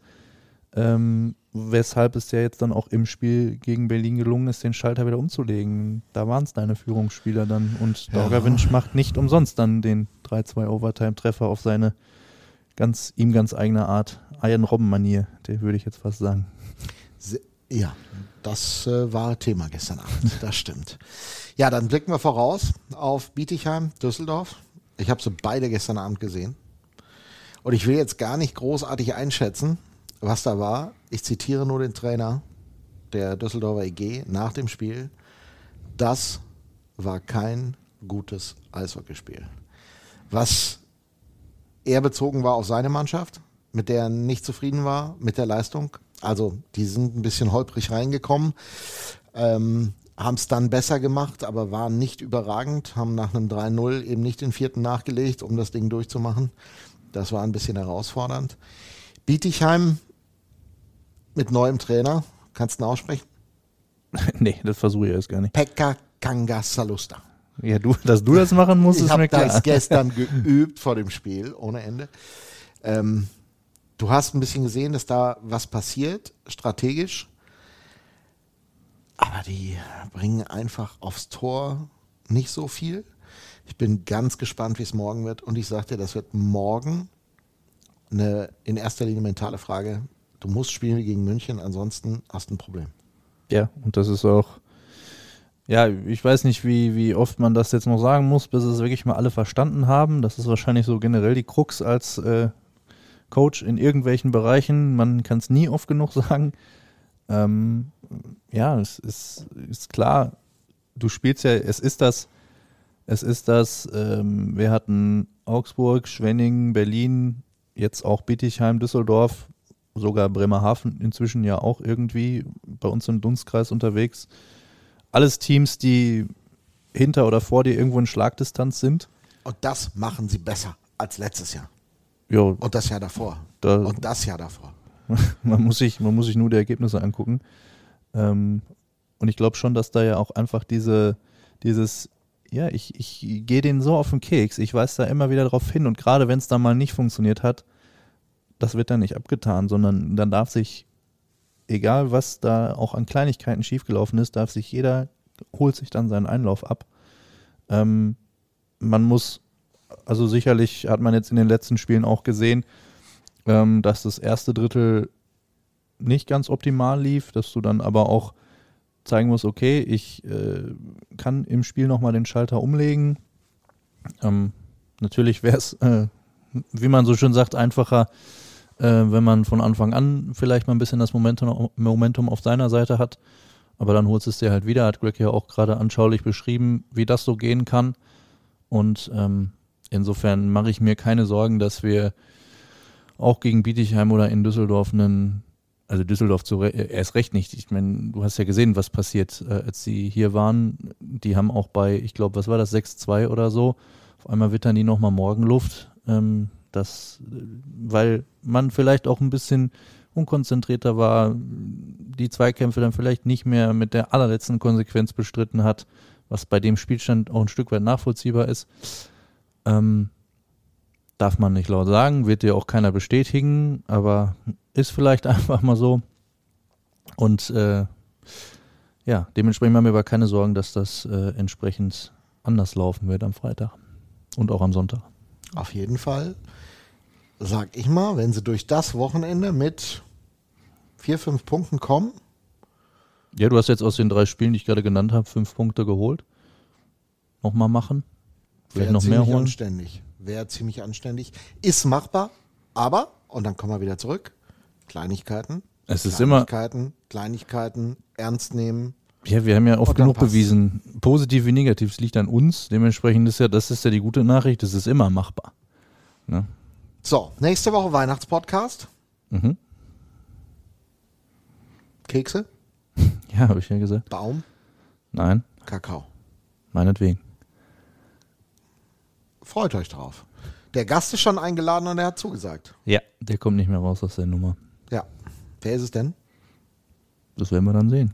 ähm, weshalb es ja jetzt dann auch im Spiel gegen Berlin gelungen ist, den Schalter wieder umzulegen. Da waren es deine Führungsspieler dann und ja. Dorgawinsch macht nicht umsonst dann den 3-2 Overtime-Treffer auf seine ganz, ihm ganz eigene Art. Iron Robben-Manier, der würde ich jetzt fast sagen. Ja, das äh, war Thema gestern Abend, das stimmt. Ja, dann blicken wir voraus auf Bietigheim, Düsseldorf. Ich habe sie beide gestern Abend gesehen. Und ich will jetzt gar nicht großartig einschätzen, was da war. Ich zitiere nur den Trainer der Düsseldorfer EG nach dem Spiel. Das war kein gutes Eishockeyspiel. Was eher bezogen war auf seine Mannschaft, mit der er nicht zufrieden war mit der Leistung. Also die sind ein bisschen holprig reingekommen, ähm, haben es dann besser gemacht, aber waren nicht überragend, haben nach einem 3-0 eben nicht den vierten nachgelegt, um das Ding durchzumachen. Das war ein bisschen herausfordernd. Bietigheim mit neuem Trainer, kannst du ihn aussprechen? nee, das versuche ich erst gar nicht. Pekka Kangasalusta. Ja, du, dass du das machen musst, ich ist mir habe klar. das gestern geübt vor dem Spiel, ohne Ende. Ähm, du hast ein bisschen gesehen, dass da was passiert, strategisch. Aber die bringen einfach aufs Tor nicht so viel. Ich bin ganz gespannt, wie es morgen wird. Und ich sagte, das wird morgen eine in erster Linie mentale Frage. Du musst spielen gegen München, ansonsten hast du ein Problem. Ja, und das ist auch, ja, ich weiß nicht, wie, wie oft man das jetzt noch sagen muss, bis es wirklich mal alle verstanden haben. Das ist wahrscheinlich so generell die Krux als äh, Coach in irgendwelchen Bereichen. Man kann es nie oft genug sagen. Ähm, ja, es ist, ist klar, du spielst ja, es ist das, es ist das, ähm, wir hatten Augsburg, Schwenning, Berlin, jetzt auch Bietigheim, Düsseldorf, sogar Bremerhaven inzwischen ja auch irgendwie bei uns im Dunstkreis unterwegs. Alles Teams, die hinter oder vor dir irgendwo in Schlagdistanz sind. Und das machen sie besser als letztes Jahr. Jo, Und das Jahr davor. Da- Und das Jahr davor. man, muss sich, man muss sich nur die Ergebnisse angucken. Ähm, und ich glaube schon, dass da ja auch einfach diese, dieses, ja, ich, ich gehe denen so auf den Keks, ich weise da immer wieder drauf hin und gerade wenn es dann mal nicht funktioniert hat, das wird dann nicht abgetan, sondern dann darf sich, egal was da auch an Kleinigkeiten schiefgelaufen ist, darf sich jeder, holt sich dann seinen Einlauf ab. Ähm, man muss, also sicherlich hat man jetzt in den letzten Spielen auch gesehen, ähm, dass das erste Drittel nicht ganz optimal lief, dass du dann aber auch zeigen musst, okay, ich äh, kann im Spiel nochmal den Schalter umlegen. Ähm, natürlich wäre es, äh, wie man so schön sagt, einfacher, äh, wenn man von Anfang an vielleicht mal ein bisschen das Momentum, Momentum auf seiner Seite hat. Aber dann holst du es dir halt wieder, hat Greg ja auch gerade anschaulich beschrieben, wie das so gehen kann. Und ähm, insofern mache ich mir keine Sorgen, dass wir auch gegen Bietigheim oder in Düsseldorf einen, also Düsseldorf zu, äh, erst recht nicht. Ich meine, du hast ja gesehen, was passiert, äh, als sie hier waren. Die haben auch bei, ich glaube, was war das, 6-2 oder so. Auf einmal wittern die nochmal Morgenluft. Ähm, das, weil man vielleicht auch ein bisschen unkonzentrierter war, die Zweikämpfe dann vielleicht nicht mehr mit der allerletzten Konsequenz bestritten hat, was bei dem Spielstand auch ein Stück weit nachvollziehbar ist. Ähm, darf man nicht laut sagen, wird dir auch keiner bestätigen, aber ist vielleicht einfach mal so. Und äh, ja, dementsprechend machen wir aber keine Sorgen, dass das äh, entsprechend anders laufen wird am Freitag und auch am Sonntag. Auf jeden Fall, sag ich mal, wenn sie durch das Wochenende mit vier, fünf Punkten kommen, Ja, du hast jetzt aus den drei Spielen, die ich gerade genannt habe, fünf Punkte geholt. Nochmal machen. Vielleicht wäre noch mehr ziemlich holen. anständig. Wäre ziemlich anständig. Ist machbar, aber, und dann kommen wir wieder zurück, Kleinigkeiten. Es ist immer- Kleinigkeiten, Kleinigkeiten, ernst nehmen. Ja, wir haben ja oft genug passt's. bewiesen, positiv wie negativ, es liegt an uns. Dementsprechend ist ja, das ist ja die gute Nachricht, es ist immer machbar. Ne? So, nächste Woche Weihnachtspodcast. Mhm. Kekse, Ja, habe ich ja gesagt. Baum, Nein, Kakao. meinetwegen. Freut euch drauf. Der Gast ist schon eingeladen und er hat zugesagt. Ja, der kommt nicht mehr raus aus der Nummer. Ja. Wer ist es denn? Das werden wir dann sehen.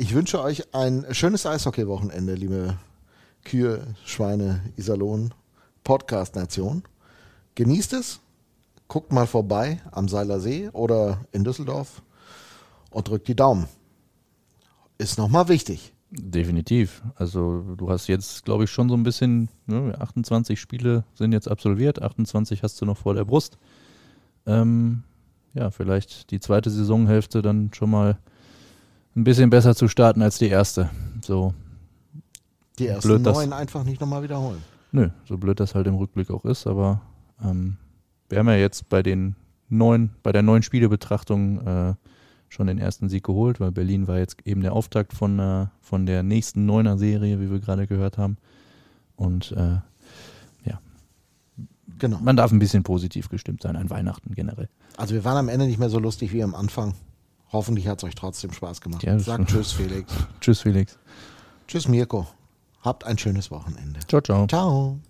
Ich wünsche euch ein schönes Eishockey-Wochenende, liebe Kühe, Schweine, Iserlohn, Podcast-Nation. Genießt es, guckt mal vorbei am Seiler See oder in Düsseldorf und drückt die Daumen. Ist nochmal wichtig. Definitiv. Also du hast jetzt, glaube ich, schon so ein bisschen, ne, 28 Spiele sind jetzt absolviert, 28 hast du noch vor der Brust. Ähm, ja, vielleicht die zweite Saisonhälfte dann schon mal ein bisschen besser zu starten als die erste. So, Die ersten Blöd, neun einfach nicht nochmal wiederholen. nö, so blöd das halt im Rückblick auch ist, aber ähm, wir haben ja jetzt bei den neun, bei der neuen Spielebetrachtung äh, schon den ersten Sieg geholt, weil Berlin war jetzt eben der Auftakt von, äh, von der nächsten Neuner Serie, wie wir gerade gehört haben. Und äh, ja, Genau. man darf ein bisschen positiv gestimmt sein an Weihnachten generell. Also wir waren am Ende nicht mehr so lustig wie am Anfang. Hoffentlich hat es euch trotzdem Spaß gemacht. Ja, Sagt. Tschüss, Felix. Tschüss, Felix. Tschüss, Mirko. Habt ein schönes Wochenende. Ciao, ciao. Ciao.